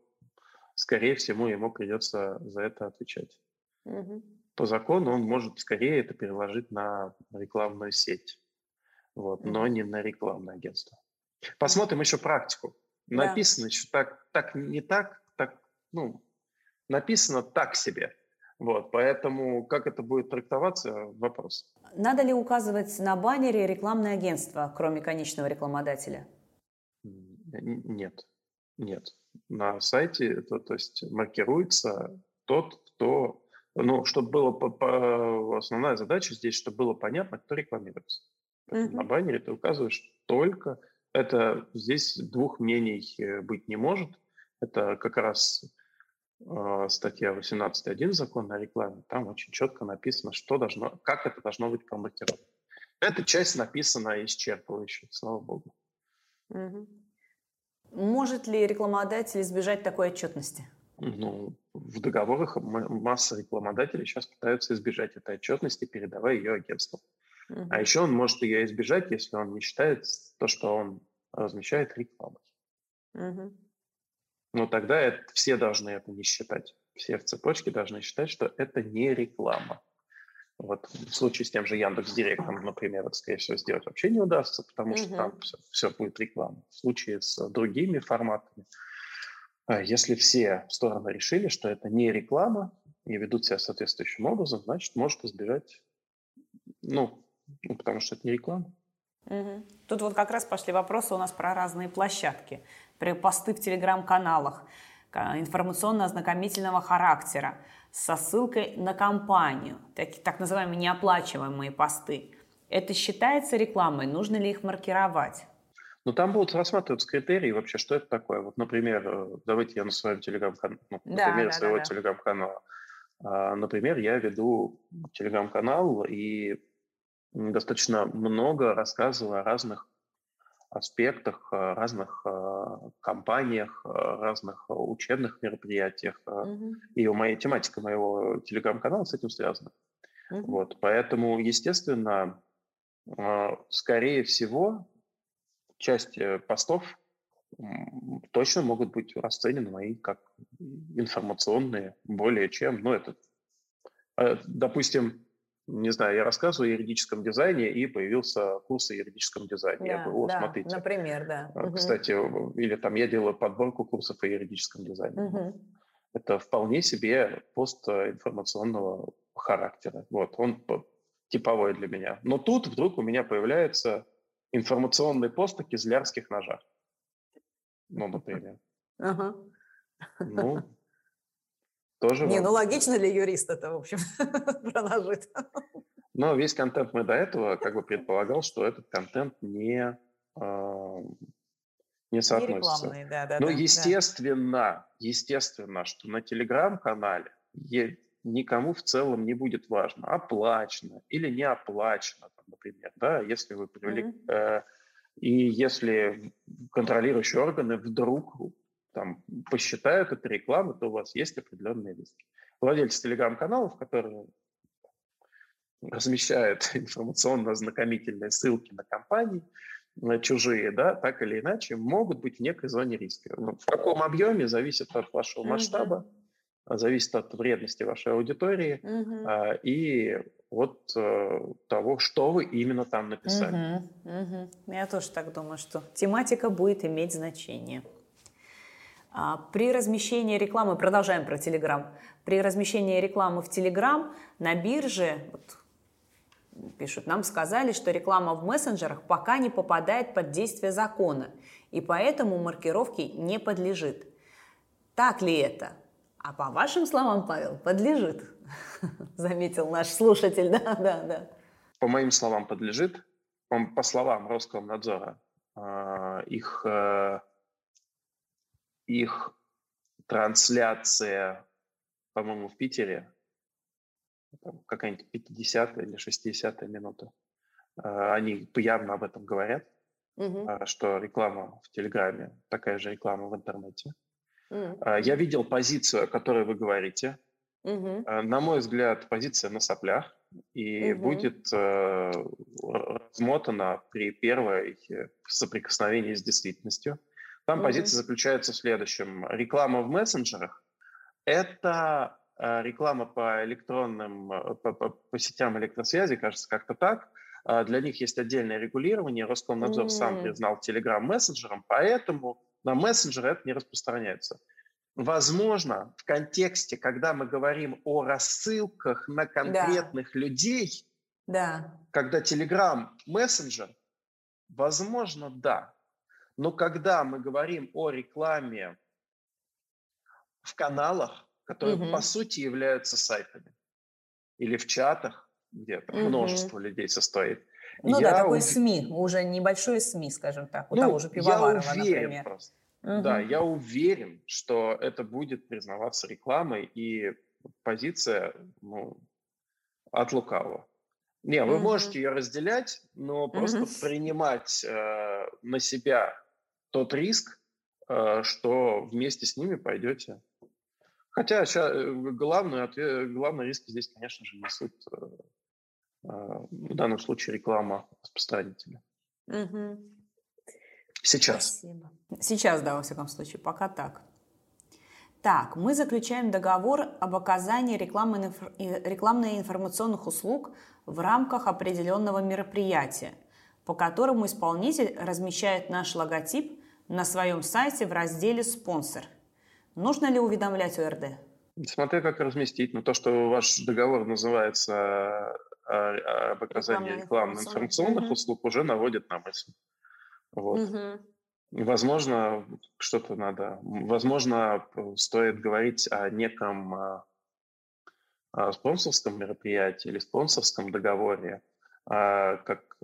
скорее всего, ему придется за это отвечать. Угу. По закону он может скорее это переложить на рекламную сеть, вот, угу. но не на рекламное агентство. Посмотрим еще практику. Да. Написано еще так, так не так, так, ну, написано так себе. Вот, поэтому как это будет трактоваться, вопрос. Надо ли указывать на баннере рекламное агентство, кроме конечного рекламодателя? Нет, нет на сайте, то, то есть маркируется тот, кто, ну, чтобы было, по, по, основная задача здесь, чтобы было понятно, кто рекламируется. Mm-hmm. На баннере ты указываешь только, это здесь двух мнений э, быть не может, это как раз э, статья 18.1 закона о рекламе, там очень четко написано, что должно, как это должно быть промаркировано. Эта часть написана исчерпывающе, слава богу. Угу. Может ли рекламодатель избежать такой отчетности? Ну, в договорах масса рекламодателей сейчас пытаются избежать этой отчетности, передавая ее агентству. Uh-huh. А еще он может ее избежать, если он не считает то, что он размещает рекламой. Uh-huh. Но тогда это, все должны это не считать. Все в цепочке должны считать, что это не реклама. Вот в случае с тем же Яндекс Директом, например, это, скорее всего, сделать вообще не удастся, потому что там все, все будет реклама. В случае с другими форматами, э, если все стороны решили, что это не реклама и ведут себя соответствующим образом, значит, может избежать, ну, ну потому что это не реклама. Угу. Тут вот как раз пошли вопросы у нас про разные площадки, про посты в телеграм-каналах информационно-ознакомительного характера со ссылкой на компанию, так, так называемые неоплачиваемые посты. Это считается рекламой? Нужно ли их маркировать? Ну, там будут рассматриваться критерии вообще, что это такое. Вот, например, давайте я на своем телеграм-канале, ну, да, например, да, своего да, да. телеграм-канала. А, например, я веду телеграм-канал и достаточно много рассказываю о разных аспектах, разных э, компаниях, э, разных учебных мероприятиях. Mm-hmm. И моей тематика моего телеграм-канала с этим связана. Mm-hmm. Вот, поэтому, естественно, скорее всего, часть постов точно могут быть расценены мои как информационные, более чем, ну, это, допустим, не знаю, я рассказываю о юридическом дизайне, и появился курс о юридическом дизайне. Да, я говорю, о, да, смотрите. Например, да. А, кстати, угу. или там я делаю подборку курсов о юридическом дизайне. Угу. Это вполне себе пост информационного характера. Вот, он типовой для меня. Но тут вдруг у меня появляется информационный пост о кизлярских ножах. Ну, например. Ага. Ну, тоже Не, ну логично для юриста это, в общем, про нажит. Но весь контент мы до этого как бы предполагал, что этот контент не, э, не соотносится. Не да, да, Но да, естественно, да. естественно, что на телеграм-канале никому в целом не будет важно, оплачено или не оплачено, например, да, если вы привели... Mm-hmm. Э, и если контролирующие органы вдруг там, посчитают это рекламой, то у вас есть определенные риски. Владельцы телеграм-каналов, которые размещают информационно-ознакомительные ссылки на компании, на чужие, да, так или иначе, могут быть в некой зоне риска. Ну, в каком объеме зависит от вашего масштаба, mm-hmm. зависит от вредности вашей аудитории mm-hmm. а, и от а, того, что вы именно там написали. Mm-hmm. Mm-hmm. Я тоже так думаю, что тематика будет иметь значение. А, при размещении рекламы, продолжаем про Телеграм, при размещении рекламы в Телеграм на бирже, вот, пишут, нам сказали, что реклама в мессенджерах пока не попадает под действие закона, и поэтому маркировке не подлежит. Так ли это? А по вашим словам, Павел, подлежит, заметил наш слушатель, да, да, да. По моим словам, подлежит. По словам Роскомнадзора, а, их э, их трансляция, по-моему, в Питере, какая-нибудь 50 или 60 минута, а, они явно об этом говорят, угу. что реклама в Телеграме, такая же реклама в интернете. Угу. Я видел позицию, о которой вы говорите. Угу. На мой взгляд, позиция на соплях и угу. будет э, размотана при первой соприкосновении с действительностью. Там mm-hmm. позиция заключается в следующем. Реклама в мессенджерах – это э, реклама по электронным, э, по, по, по сетям электросвязи, кажется, как-то так. Э, для них есть отдельное регулирование. Роскомнадзор mm-hmm. сам признал Telegram мессенджером, поэтому на мессенджеры это не распространяется. Возможно, в контексте, когда мы говорим о рассылках на конкретных да. людей, да. когда Telegram мессенджер, возможно, да. Но когда мы говорим о рекламе в каналах, которые угу. по сути являются сайтами, или в чатах, где там угу. множество людей состоит. Ну я да, такой ув... СМИ, уже небольшой СМИ, скажем так, у ну, того же Пивоварова, я уверен например. Просто. Угу. Да, я уверен, что это будет признаваться рекламой, и позиция ну, от лукавого. Не, вы угу. можете ее разделять, но просто угу. принимать э, на себя тот риск, э, что вместе с ними пойдете. Хотя э, главный, ответ, главный риск здесь, конечно же, несут э, в данном случае реклама распространителя. Угу. Сейчас. Спасибо. Сейчас, да, во всяком случае, пока так. Так, мы заключаем договор об оказании рекламно-информационных услуг в рамках определенного мероприятия, по которому исполнитель размещает наш логотип на своем сайте в разделе «Спонсор». Нужно ли уведомлять ОРД? Смотря как разместить. Но то, что ваш договор называется а, об оказании рекламно-информационных угу. услуг, уже наводит на мысль. Вот. Угу. Возможно, что-то надо. Возможно, стоит говорить о неком о а, спонсорском мероприятии или спонсорском договоре, а, как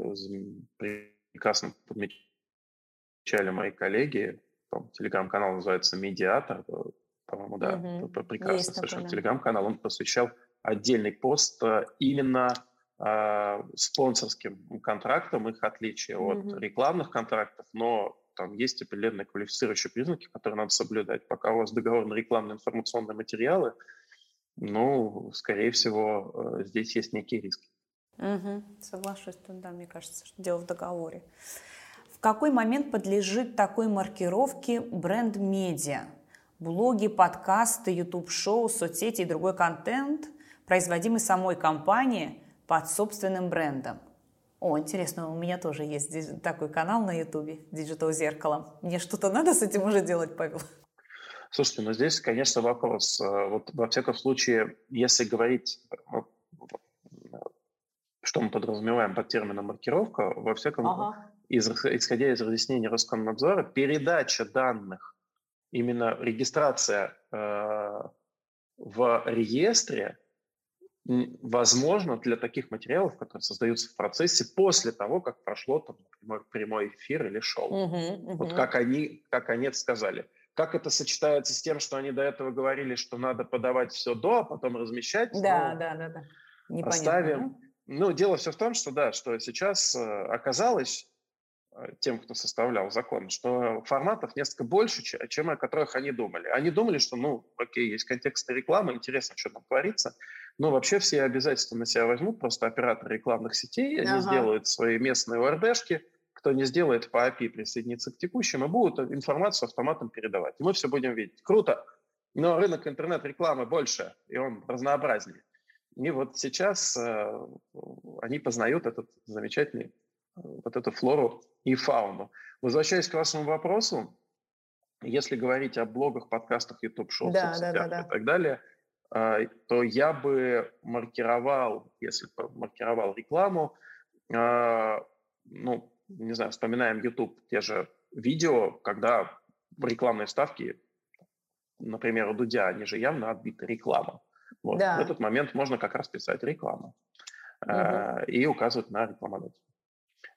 прекрасно подмечали мои коллеги, телеграм-канал называется «Медиатор», по-моему, да, угу. прекрасно совершенно телеграм-канал, он посвящал отдельный пост э, именно э, спонсорским контрактам, их отличие угу. от рекламных контрактов, но там есть определенные квалифицирующие признаки, которые надо соблюдать. Пока у вас договор на рекламные информационные материалы, ну, скорее всего, э, здесь есть некий риск. Угу, соглашусь, тут, да, мне кажется, что дело в договоре. Какой момент подлежит такой маркировке бренд-медиа? Блоги, подкасты, YouTube-шоу, соцсети и другой контент, производимый самой компанией под собственным брендом – о, интересно, у меня тоже есть такой канал на Ютубе, Digital Зеркало. Мне что-то надо с этим уже делать, Павел? Слушайте, ну здесь, конечно, вопрос. Э, вот во всяком случае, если говорить, что мы подразумеваем под термином маркировка, во всяком, ага. Из, исходя из разъяснений Роскомнадзора, передача данных, именно регистрация э, в реестре возможно для таких материалов, которые создаются в процессе после того, как прошло там, например, прямой эфир или шоу. Угу, угу. Вот как они, как они это сказали. Как это сочетается с тем, что они до этого говорили, что надо подавать все до, а потом размещать? Да, ну, да, да, да. Непонятно. Оставим. Ну, дело все в том, что да, что сейчас э, оказалось, тем, кто составлял закон, что форматов несколько больше, чем о которых они думали. Они думали, что, ну, окей, есть контекст рекламы, интересно, что там творится, но вообще все обязательства на себя возьмут, просто операторы рекламных сетей, они ага. сделают свои местные ОРДшки, кто не сделает по API присоединиться к текущим, и будут информацию автоматом передавать. И мы все будем видеть. Круто, но рынок интернет-рекламы больше, и он разнообразнее. И вот сейчас э, они познают этот замечательный вот эту флору и фауну. Возвращаясь к вашему вопросу, если говорить о блогах, подкастах, YouTube-шоу, да, да, да, да. и так далее, а, то я бы маркировал, если бы маркировал рекламу, а, ну, не знаю, вспоминаем YouTube, те же видео, когда рекламные ставки, например, у Дудя, они же явно отбиты реклама. Вот. Да. В этот момент можно как раз писать рекламу угу. и указывать на рекламодателя.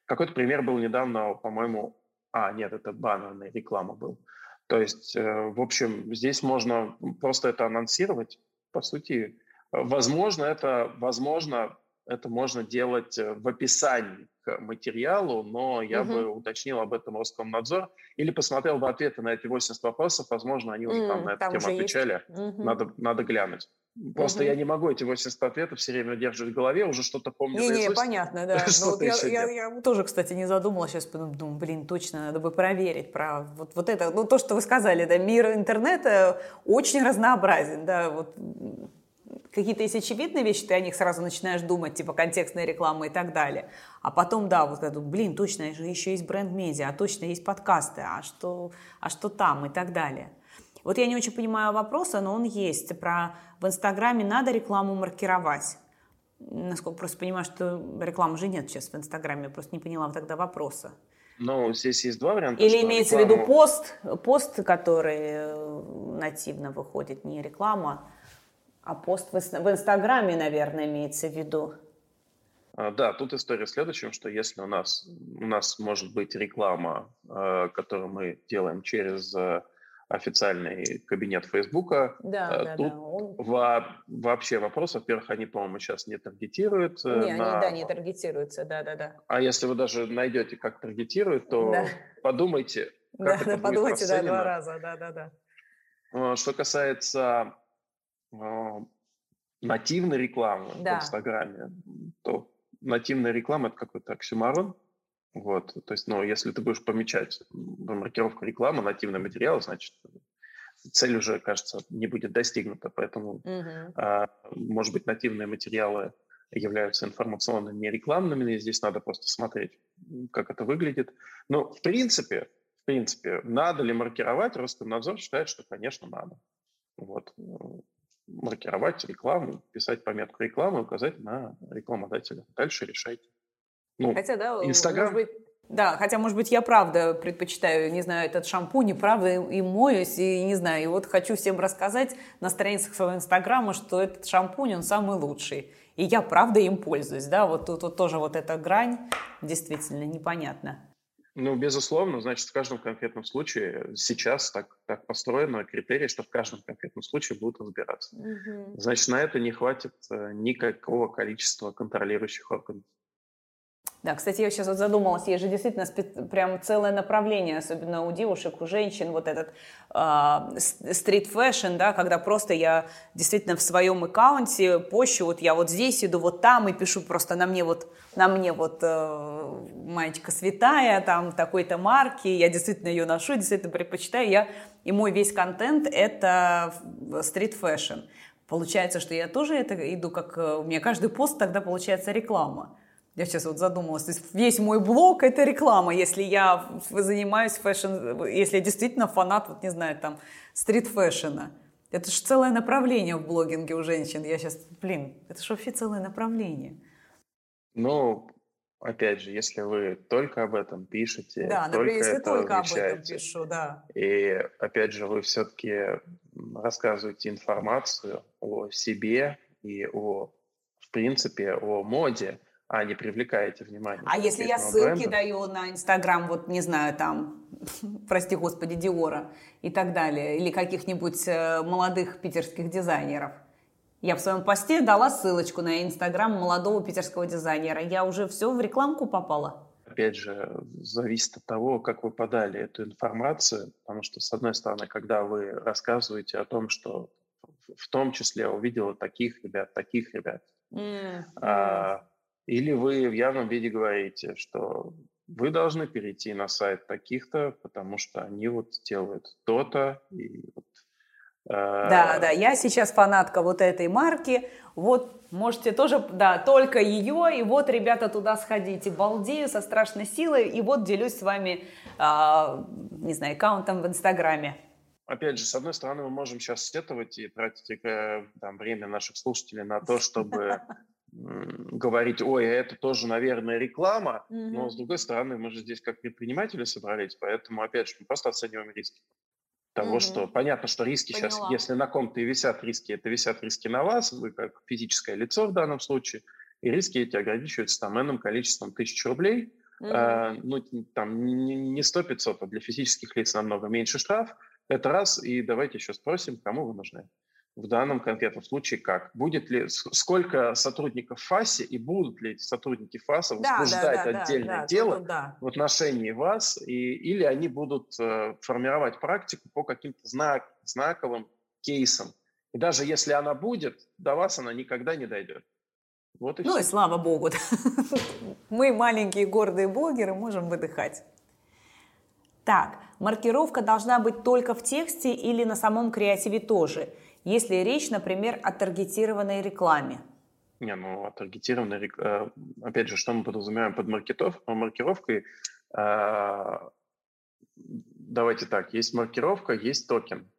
Какой-то пример был недавно, по-моему, а, нет, это баннерная реклама был. То есть, э, в общем, здесь можно просто это анонсировать, по сути. Возможно, это, возможно, это можно делать э, в описании к материалу, но я угу. бы уточнил об этом Роскомнадзор или посмотрел бы ответы на эти 80 вопросов, возможно, они уже mm, там на эту тему отвечали, угу. надо, надо глянуть. Просто угу. я не могу эти 80 ответов все время удерживать в голове, уже что-то помню Не, не, понятно, да. Ну, вот я, я, я тоже, кстати, не задумалась, сейчас думаю, блин, точно, надо бы проверить про вот, вот это, ну, то, что вы сказали, да, мир интернета очень разнообразен, да, вот какие-то есть очевидные вещи, ты о них сразу начинаешь думать, типа контекстная реклама и так далее. А потом, да, вот это, блин, точно, еще есть бренд-медиа, а точно есть подкасты, а что, а что там и так далее. Вот я не очень понимаю вопроса, но он есть. Про в Инстаграме надо рекламу маркировать. Насколько просто понимаю, что рекламы же нет сейчас в Инстаграме. Я просто не поняла тогда вопроса. Ну, здесь есть два варианта. Или имеется рекламу... в виду пост, пост, который э, нативно выходит, не реклама, а пост в Инстаграме, наверное, имеется в виду. А, да, тут история в следующем, что если у нас, у нас может быть реклама, э, которую мы делаем через э, официальный кабинет Фейсбука. Да, да, Тут да. Он... Во, вообще вопрос, во-первых, они, по-моему, сейчас не таргетируют. Э, не, на... они, да, не таргетируются, да, да, да. А если вы даже найдете, как таргетируют, то да. подумайте, как да, это да, подумайте, да, два раза, да, да, да. Э, что касается э, нативной рекламы да. в Инстаграме, то нативная реклама – это какой-то оксюмарон. Вот, то есть, ну, если ты будешь помечать маркировку рекламы, нативный материал, значит, цель уже, кажется, не будет достигнута, поэтому, uh-huh. может быть, нативные материалы являются информационными, не рекламными, и здесь надо просто смотреть, как это выглядит. Но, в принципе, в принципе, надо ли маркировать, Роскомнадзор считает, что, конечно, надо. Вот. Маркировать рекламу, писать пометку рекламы, указать на рекламодателя. Дальше решайте. Ну, Хотя, да, Инстаграм... Может быть, да, хотя, может быть, я правда предпочитаю, не знаю, этот шампунь, и правда и моюсь, и не знаю, и вот хочу всем рассказать на страницах своего инстаграма, что этот шампунь, он самый лучший. И я правда им пользуюсь, да, вот тут вот тоже вот эта грань действительно непонятна. Ну, безусловно, значит, в каждом конкретном случае сейчас так, так построено критерий, что в каждом конкретном случае будут разбираться. Угу. Значит, на это не хватит э, никакого количества контролирующих органов. Да, кстати, я сейчас вот задумалась, есть же действительно прям целое направление, особенно у девушек, у женщин, вот этот street fashion, да, когда просто я действительно в своем аккаунте пощу, вот я вот здесь иду, вот там и пишу просто на мне вот, на мне вот э, маечка святая, там такой-то марки, я действительно ее ношу, действительно предпочитаю, я, и мой весь контент это street fashion. Получается, что я тоже это иду, как э, у меня каждый пост тогда получается реклама. Я сейчас вот задумалась, то есть весь мой блог – это реклама, если я занимаюсь fashion, если я действительно фанат, вот не знаю, там, street fashion а. Это же целое направление в блогинге у женщин. Я сейчас, блин, это же вообще целое направление. Ну, опять же, если вы только об этом пишете, да, только например, если это только об этом пишу, да. И опять же, вы все-таки рассказываете информацию о себе и о, в принципе, о моде, а не привлекаете внимание. А если я ссылки бренда? даю на Инстаграм, вот не знаю, там, прости господи, Диора и так далее, или каких-нибудь э, молодых питерских дизайнеров. Я в своем посте дала ссылочку на Инстаграм молодого питерского дизайнера. Я уже все в рекламку попала. Опять же, зависит от того, как вы подали эту информацию, потому что, с одной стороны, когда вы рассказываете о том, что в том числе увидела таких ребят, таких ребят, mm-hmm. а, или вы в явном виде говорите, что вы должны перейти на сайт таких-то, потому что они вот делают то-то. И вот, э... Да, да, я сейчас фанатка вот этой марки. Вот можете тоже, да, только ее. И вот, ребята, туда сходите. Балдею со страшной силой. И вот делюсь с вами, э, не знаю, аккаунтом в Инстаграме. Опять же, с одной стороны, мы можем сейчас сетовать и тратить э, там, время наших слушателей на то, чтобы говорить, ой, это тоже, наверное, реклама, mm-hmm. но с другой стороны, мы же здесь как предприниматели собрались, поэтому, опять же, мы просто оцениваем риски. Того, mm-hmm. что понятно, что риски Поняла. сейчас, если на ком-то и висят риски, это висят риски на вас, вы как физическое лицо в данном случае, и риски эти ограничиваются там энным количеством тысяч рублей, mm-hmm. а, ну, там не 100-500, а для физических лиц намного меньше штраф, это раз, и давайте еще спросим, кому вы нужны в данном конкретном случае как? Будет ли, сколько сотрудников ФАСи и будут ли эти сотрудники ФАСа возбуждать да, да, отдельное да, дело да. в отношении вас, и, или они будут э, формировать практику по каким-то знак, знаковым кейсам. И даже если она будет, до вас она никогда не дойдет. Вот и ну все. и слава богу. Мы маленькие гордые блогеры можем выдыхать. Так, маркировка должна быть только в тексте или на самом креативе тоже – если речь, например, о таргетированной рекламе? Не, ну, о таргетированной рекламе, опять же, что мы подразумеваем под маркетов, маркировкой? А, давайте так, есть маркировка, есть токен.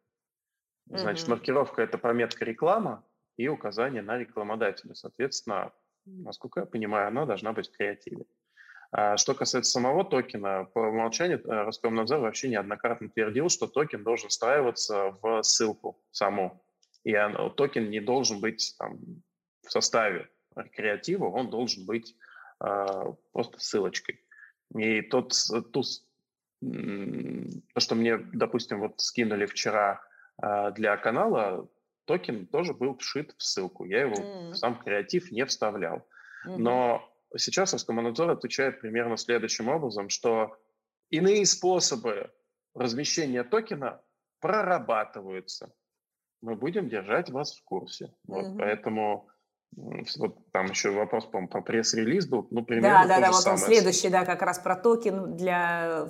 Значит, угу. маркировка – это пометка реклама и указание на рекламодателя. Соответственно, насколько я понимаю, она должна быть в креативе. А что касается самого токена, по умолчанию э, Роскомнадзор вообще неоднократно твердил, что токен должен встраиваться в ссылку саму и оно, токен не должен быть там, в составе креатива, он должен быть э, просто ссылочкой. И тот, ту, то, что мне, допустим, вот скинули вчера э, для канала, токен тоже был вшит в ссылку. Я его mm. в сам креатив не вставлял. Mm-hmm. Но сейчас Роскомнадзор отвечает примерно следующим образом, что иные способы размещения токена прорабатываются мы будем держать вас в курсе. Вот, mm-hmm. Поэтому вот там еще вопрос, по про пресс-релиз был, ну, примерно Да, да, да, вот он следующий, да, как раз про токен для,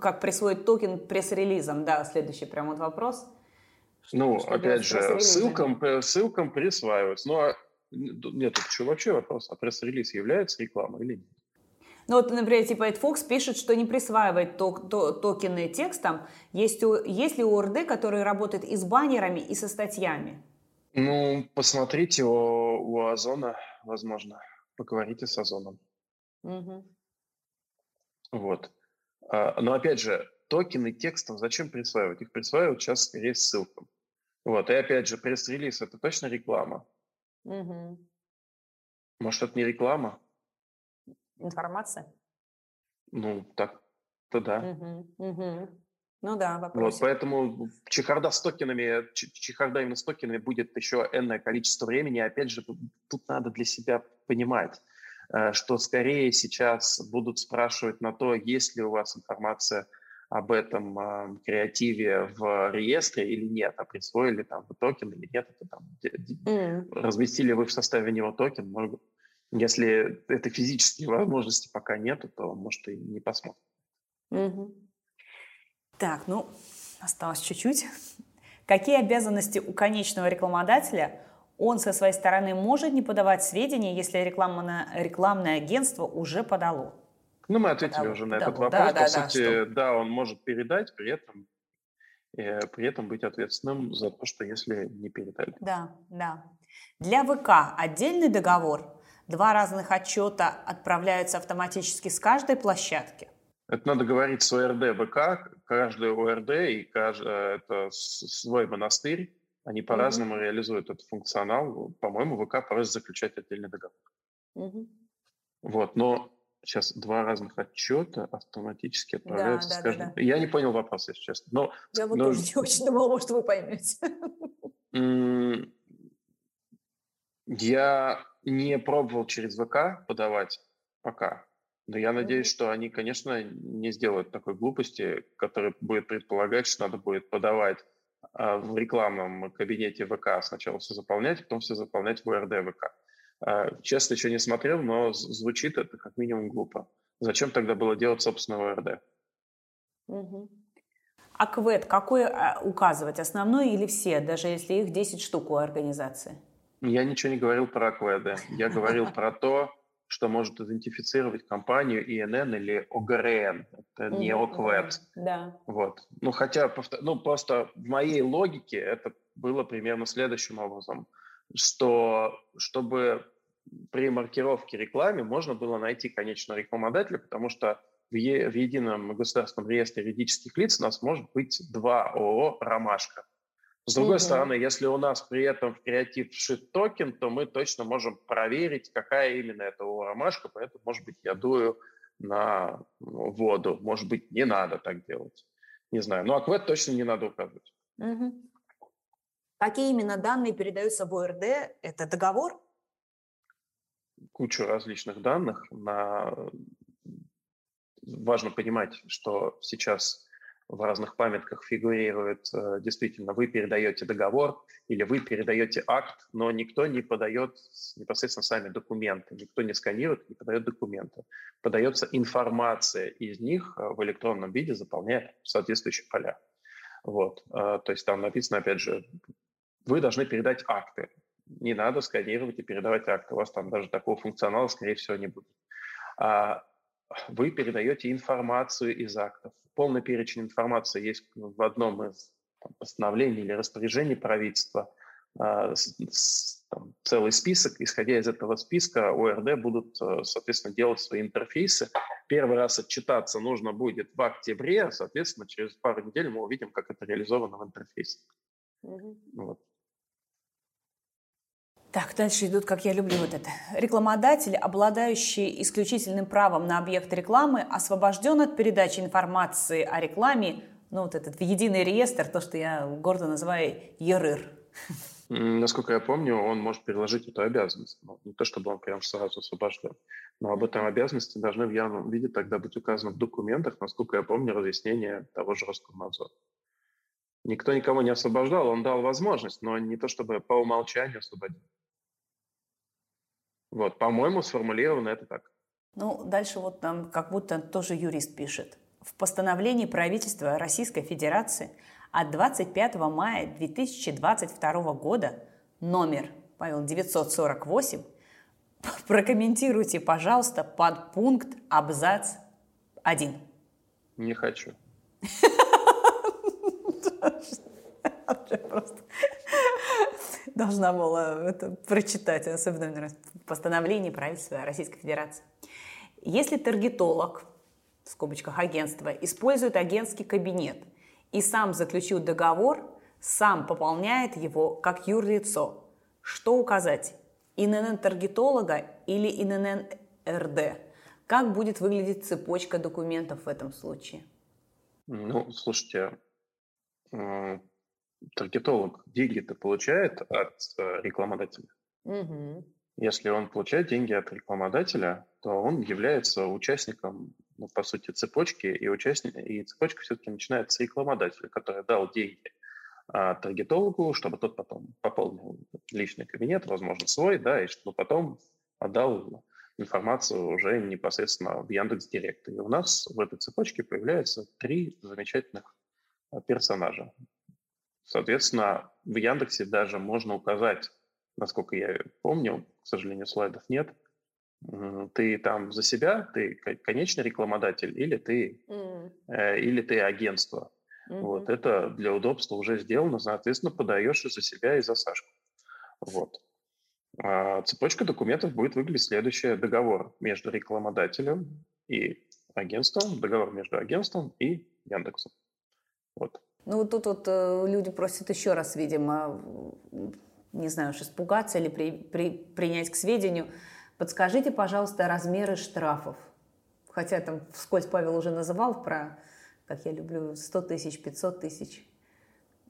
как присвоить токен пресс-релизом, да, следующий прям вот вопрос. Ну, что опять же, ссылкам, ссылкам присваивается. Ну, а, нет, тут еще вообще вопрос, а пресс-релиз является рекламой или нет? Ну вот, например, типа Fox пишет, что не присваивает ток, то, токены текстам. Есть, у, есть ли ОРД, который работает и с баннерами, и со статьями? Ну, посмотрите у, у Озона, возможно. Поговорите с Озоном. Угу. Вот. А, но опять же, токены текстов зачем присваивать? Их присваивают сейчас скорее ссылкам. Вот. И опять же, пресс-релиз – это точно реклама? Угу. Может, это не реклама? Информация? Ну, так-то да. Угу. Угу. Ну да, вопрос. Вот, поэтому чехарда с токенами, чехарда именно с токенами будет еще энное количество времени. Опять же, тут надо для себя понимать, э, что скорее сейчас будут спрашивать на то, есть ли у вас информация об этом э, креативе в реестре или нет, а присвоили там токен или нет, это там, mm. разместили вы в составе него токен, может, если этой физической возможности пока нету, то может и не посмотрим. Mm-hmm. Так, ну, осталось чуть-чуть. Какие обязанности у конечного рекламодателя он со своей стороны может не подавать сведения, если рекламное, рекламное агентство уже подало? Ну, мы ответили подало, уже на подало. этот вопрос. Да, По да, сути, да, что... да, он может передать, при этом, э, при этом быть ответственным за то, что если не передали. Да, да. Для ВК отдельный договор. Два разных отчета отправляются автоматически с каждой площадки. Это надо говорить с ОРД ВК, каждый ОРД и каждый, э, это свой монастырь, они по-разному mm-hmm. реализуют этот функционал. По-моему, ВК просит заключать отдельный договор. Mm-hmm. Вот, но сейчас два разных отчета автоматически отправляются да, с каждым. Да, да. Я не понял вопрос, если честно. Но, Я вот но... тоже не очень думала, может, вы поймете. Я не пробовал через ВК подавать пока. Но я надеюсь, что они, конечно, не сделают такой глупости, которая будет предполагать, что надо будет подавать а, в рекламном кабинете ВК сначала все заполнять, потом все заполнять в УРД ВК. А, честно, еще не смотрел, но звучит это как минимум глупо. Зачем тогда было делать собственного УРД? Угу. А КВЭД какой а, указывать? Основной или все, даже если их 10 штук у организации? Я ничего не говорил про КВЭД. Я говорил про то, что может идентифицировать компанию ИНН или ОГРН. Это не ОКВЭД. Да. Вот. Ну, хотя, ну, просто в моей логике это было примерно следующим образом, что чтобы при маркировке рекламе можно было найти конечного рекламодателя, потому что в, е- в едином государственном реестре юридических лиц у нас может быть два ООО «Ромашка». С другой mm-hmm. стороны, если у нас при этом в креатив вшит токен, то мы точно можем проверить, какая именно это ромашка, поэтому, может быть, я дую на ну, воду, может быть, не надо так делать. Не знаю, но аквет точно не надо указывать. Mm-hmm. Какие именно данные передаются в ОРД? Это договор? Кучу различных данных. На... Важно понимать, что сейчас в разных памятках фигурирует э, действительно, вы передаете договор или вы передаете акт, но никто не подает непосредственно сами документы, никто не сканирует, не подает документы. Подается информация из них э, в электронном виде, заполняя соответствующие поля. Вот. Э, то есть там написано, опять же, вы должны передать акты. Не надо сканировать и передавать акты. У вас там даже такого функционала, скорее всего, не будет. А вы передаете информацию из актов полный перечень информации есть в одном из там, постановлений или распоряжений правительства, э, там, целый список. Исходя из этого списка, ОРД будут, э, соответственно, делать свои интерфейсы. Первый раз отчитаться нужно будет в октябре, соответственно, через пару недель мы увидим, как это реализовано в интерфейсе. Угу. Вот. Так, дальше идут, как я люблю вот это. Рекламодатель, обладающий исключительным правом на объект рекламы, освобожден от передачи информации о рекламе, ну вот этот единый реестр, то, что я гордо называю ЕРЫР. Насколько я помню, он может переложить эту обязанность. Ну, не то, чтобы он прям сразу освобожден. Но об этом обязанности должны в явном виде тогда быть указаны в документах, насколько я помню, разъяснение того же Роскомнадзора. Никто никого не освобождал, он дал возможность, но не то, чтобы по умолчанию освободил. Вот, по-моему, сформулировано это так. Ну, дальше вот там как будто тоже юрист пишет. В постановлении правительства Российской Федерации от 25 мая 2022 года номер, Павел, 948, прокомментируйте, пожалуйста, подпункт абзац 1. Не хочу. Просто должна была это прочитать, особенно в постановлении правительства Российской Федерации. Если таргетолог, в скобочках агентство, использует агентский кабинет и сам заключил договор, сам пополняет его как юрлицо, что указать? ИНН таргетолога или ИНН РД? Как будет выглядеть цепочка документов в этом случае? Ну, слушайте, таргетолог деньги-то получает от э, рекламодателя. Угу. Если он получает деньги от рекламодателя, то он является участником, ну, по сути, цепочки, и, участник, и цепочка все-таки начинается с рекламодателя, который дал деньги а, таргетологу, чтобы тот потом пополнил личный кабинет, возможно, свой, да, и чтобы потом отдал информацию уже непосредственно в Яндекс Директ. И у нас в этой цепочке появляются три замечательных персонажа. Соответственно, в Яндексе даже можно указать, насколько я помню, к сожалению, слайдов нет, ты там за себя, ты конечный рекламодатель или ты, mm. э, или ты агентство. Mm-hmm. Вот, это для удобства уже сделано, соответственно, подаешь и за себя, и за Сашку. Вот. А цепочка документов будет выглядеть следующее. Договор между рекламодателем и агентством, договор между агентством и Яндексом. Вот. Ну, вот тут вот э, люди просят еще раз, видимо, не знаю уж, испугаться или при, при, принять к сведению. Подскажите, пожалуйста, размеры штрафов. Хотя там вскользь Павел уже называл про, как я люблю, 100 тысяч, 500 тысяч.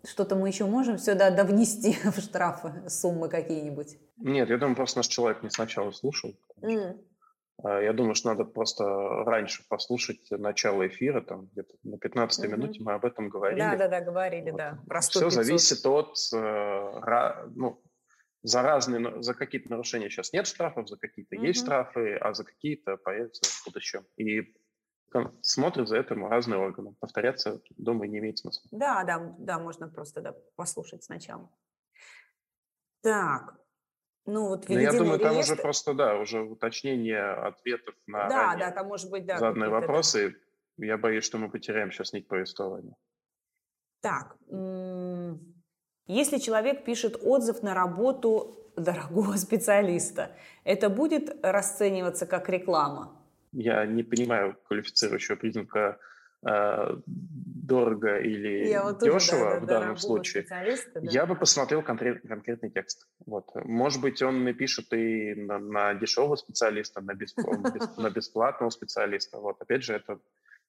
Что-то мы еще можем сюда довнести в штрафы, суммы какие-нибудь? Нет, я думаю, просто наш человек не сначала слушал. Mm. А, я думаю, что надо просто раньше послушать начало эфира, там где-то на 15 mm-hmm. минуте мы об этом говорили. Да, да, да, говорили, вот. да. Про Все зависит от, э, ну, за разные, за какие-то нарушения сейчас нет штрафов, за какие-то mm-hmm. есть штрафы, а за какие-то появятся в будущем. И смотрят за этим разные органы. Повторяться, думаю, не имеет смысла. Да, да, да, можно просто да, послушать сначала. Так, ну, вот ну, я думаю, реестр... там уже просто, да, уже уточнение ответов на да, да, там может быть, да, заданные вопросы. Да. Я боюсь, что мы потеряем сейчас нить повествования. Так, если человек пишет отзыв на работу дорогого специалиста, это будет расцениваться как реклама? Я не понимаю квалифицирующего признака э, дорого или я вот дешево да, да, в данном случае, да. я бы посмотрел конкрет, конкретный текст. Вот. Может быть, он напишет и на, на дешевого специалиста, на, бесп, на бесплатного специалиста. Вот. Опять же, это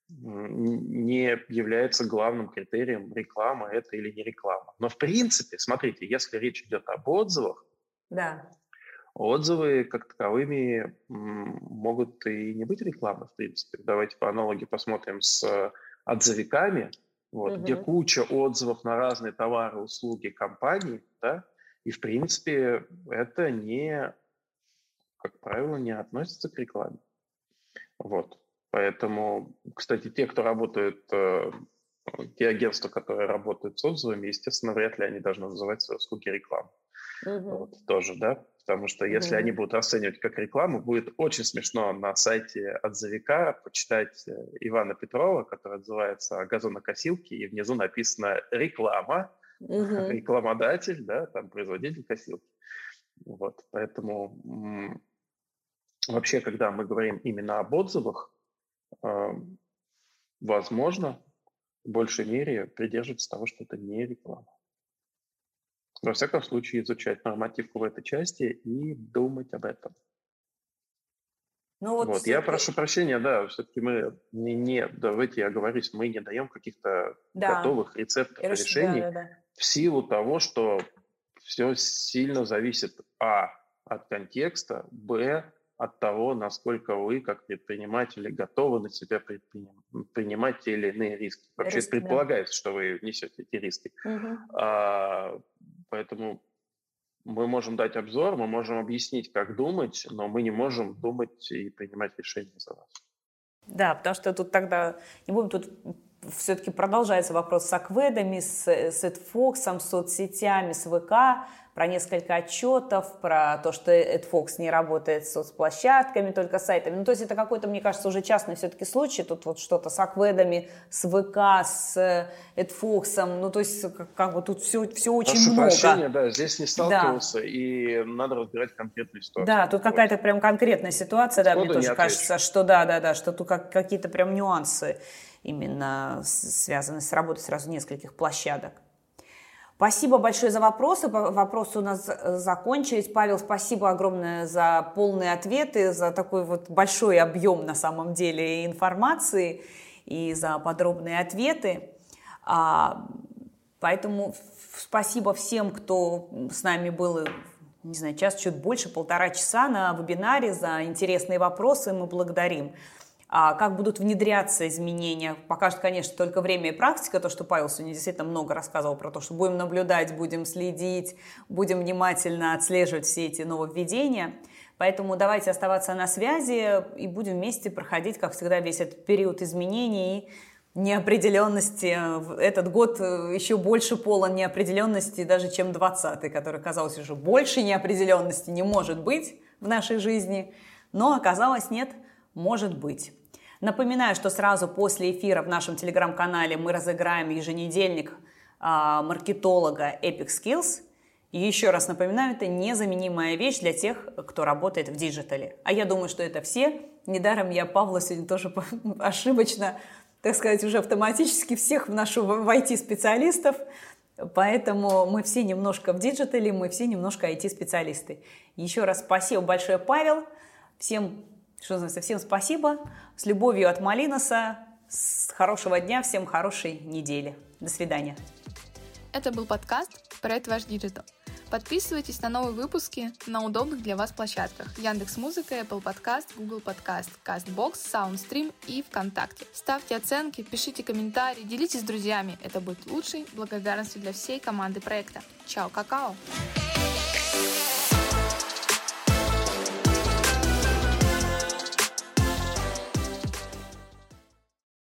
не является главным критерием реклама это или не реклама. Но в принципе, смотрите, если речь идет об отзывах, да. Отзывы как таковыми могут и не быть рекламой, в принципе. Давайте по аналогии посмотрим с отзывиками, вот, угу. где куча отзывов на разные товары, услуги компании, да, и, в принципе, это не, как правило, не относится к рекламе. Вот. Поэтому, кстати, те, кто работает, э, те агентства, которые работают с отзывами, естественно, вряд ли они должны называть свои услуги рекламой. Угу. Вот, тоже, да. Потому что если mm-hmm. они будут расценивать как рекламу, будет очень смешно на сайте отзывика почитать э, Ивана Петрова, который отзывается о газонокосилке, и внизу написано «реклама», mm-hmm. рекламодатель, да, там производитель косилки. Вот, поэтому вообще, когда мы говорим именно об отзывах, э, возможно, в большей мере придерживаться того, что это не реклама. Во всяком случае, изучать нормативку в этой части и думать об этом. Ну, вот вот, я прошу прощения, да, все-таки мы не, не давайте я оговорюсь, мы не даем каких-то да. готовых рецептов и решений да, да, да. в силу того, что все сильно зависит а от контекста, б от того, насколько вы, как предприниматели, готовы на себя принимать те или иные риски. Вообще риски, предполагается, да. что вы несете эти риски. Угу. А, Поэтому мы можем дать обзор, мы можем объяснить, как думать, но мы не можем думать и принимать решения за вас. Да, потому что тут тогда не будем тут все-таки продолжается вопрос с акведами, с, с Эдфоксом, с соцсетями, с ВК про несколько отчетов, про то, что AdFox не работает с соцплощадками, только сайтами. Ну, то есть это какой-то, мне кажется, уже частный все-таки случай. Тут вот что-то с акведами, с ВК, с AdFox. Ну, то есть как, как бы тут все, все очень Прошу много. прощения, да, здесь не сталкивался, да. и надо разбирать конкретную ситуацию. Да, тут какая-то прям конкретная ситуация, да, мне тоже кажется, что да, да, да, что тут как, какие-то прям нюансы именно связаны с работой сразу нескольких площадок. Спасибо большое за вопросы. Вопросы у нас закончились. Павел, спасибо огромное за полные ответы, за такой вот большой объем на самом деле информации и за подробные ответы. А, поэтому спасибо всем, кто с нами был не знаю, час, чуть больше, полтора часа на вебинаре за интересные вопросы. Мы благодарим. А как будут внедряться изменения, покажет, конечно, только время и практика, то, что Павел сегодня действительно много рассказывал про то, что будем наблюдать, будем следить, будем внимательно отслеживать все эти нововведения. Поэтому давайте оставаться на связи и будем вместе проходить, как всегда, весь этот период изменений неопределенности. Этот год еще больше полон неопределенности даже, чем 20 который казалось уже больше неопределенности не может быть в нашей жизни, но оказалось нет, может быть. Напоминаю, что сразу после эфира в нашем телеграм-канале мы разыграем еженедельник а, маркетолога Epic Skills. И еще раз напоминаю, это незаменимая вещь для тех, кто работает в digital е. А я думаю, что это все. Недаром я Павла сегодня тоже ошибочно, так сказать, уже автоматически всех вношу в IT-специалистов. Поэтому мы все немножко в digital е, мы все немножко IT-специалисты. Еще раз спасибо большое, Павел. Всем что называется, всем спасибо. С любовью от Малиноса. С хорошего дня, всем хорошей недели. До свидания. Это был подкаст «Проект Ваш Digital». Подписывайтесь на новые выпуски на удобных для вас площадках Яндекс Музыка, Apple Podcast, Google Podcast, CastBox, SoundStream и ВКонтакте. Ставьте оценки, пишите комментарии, делитесь с друзьями. Это будет лучшей благодарностью для всей команды проекта. Чао, какао!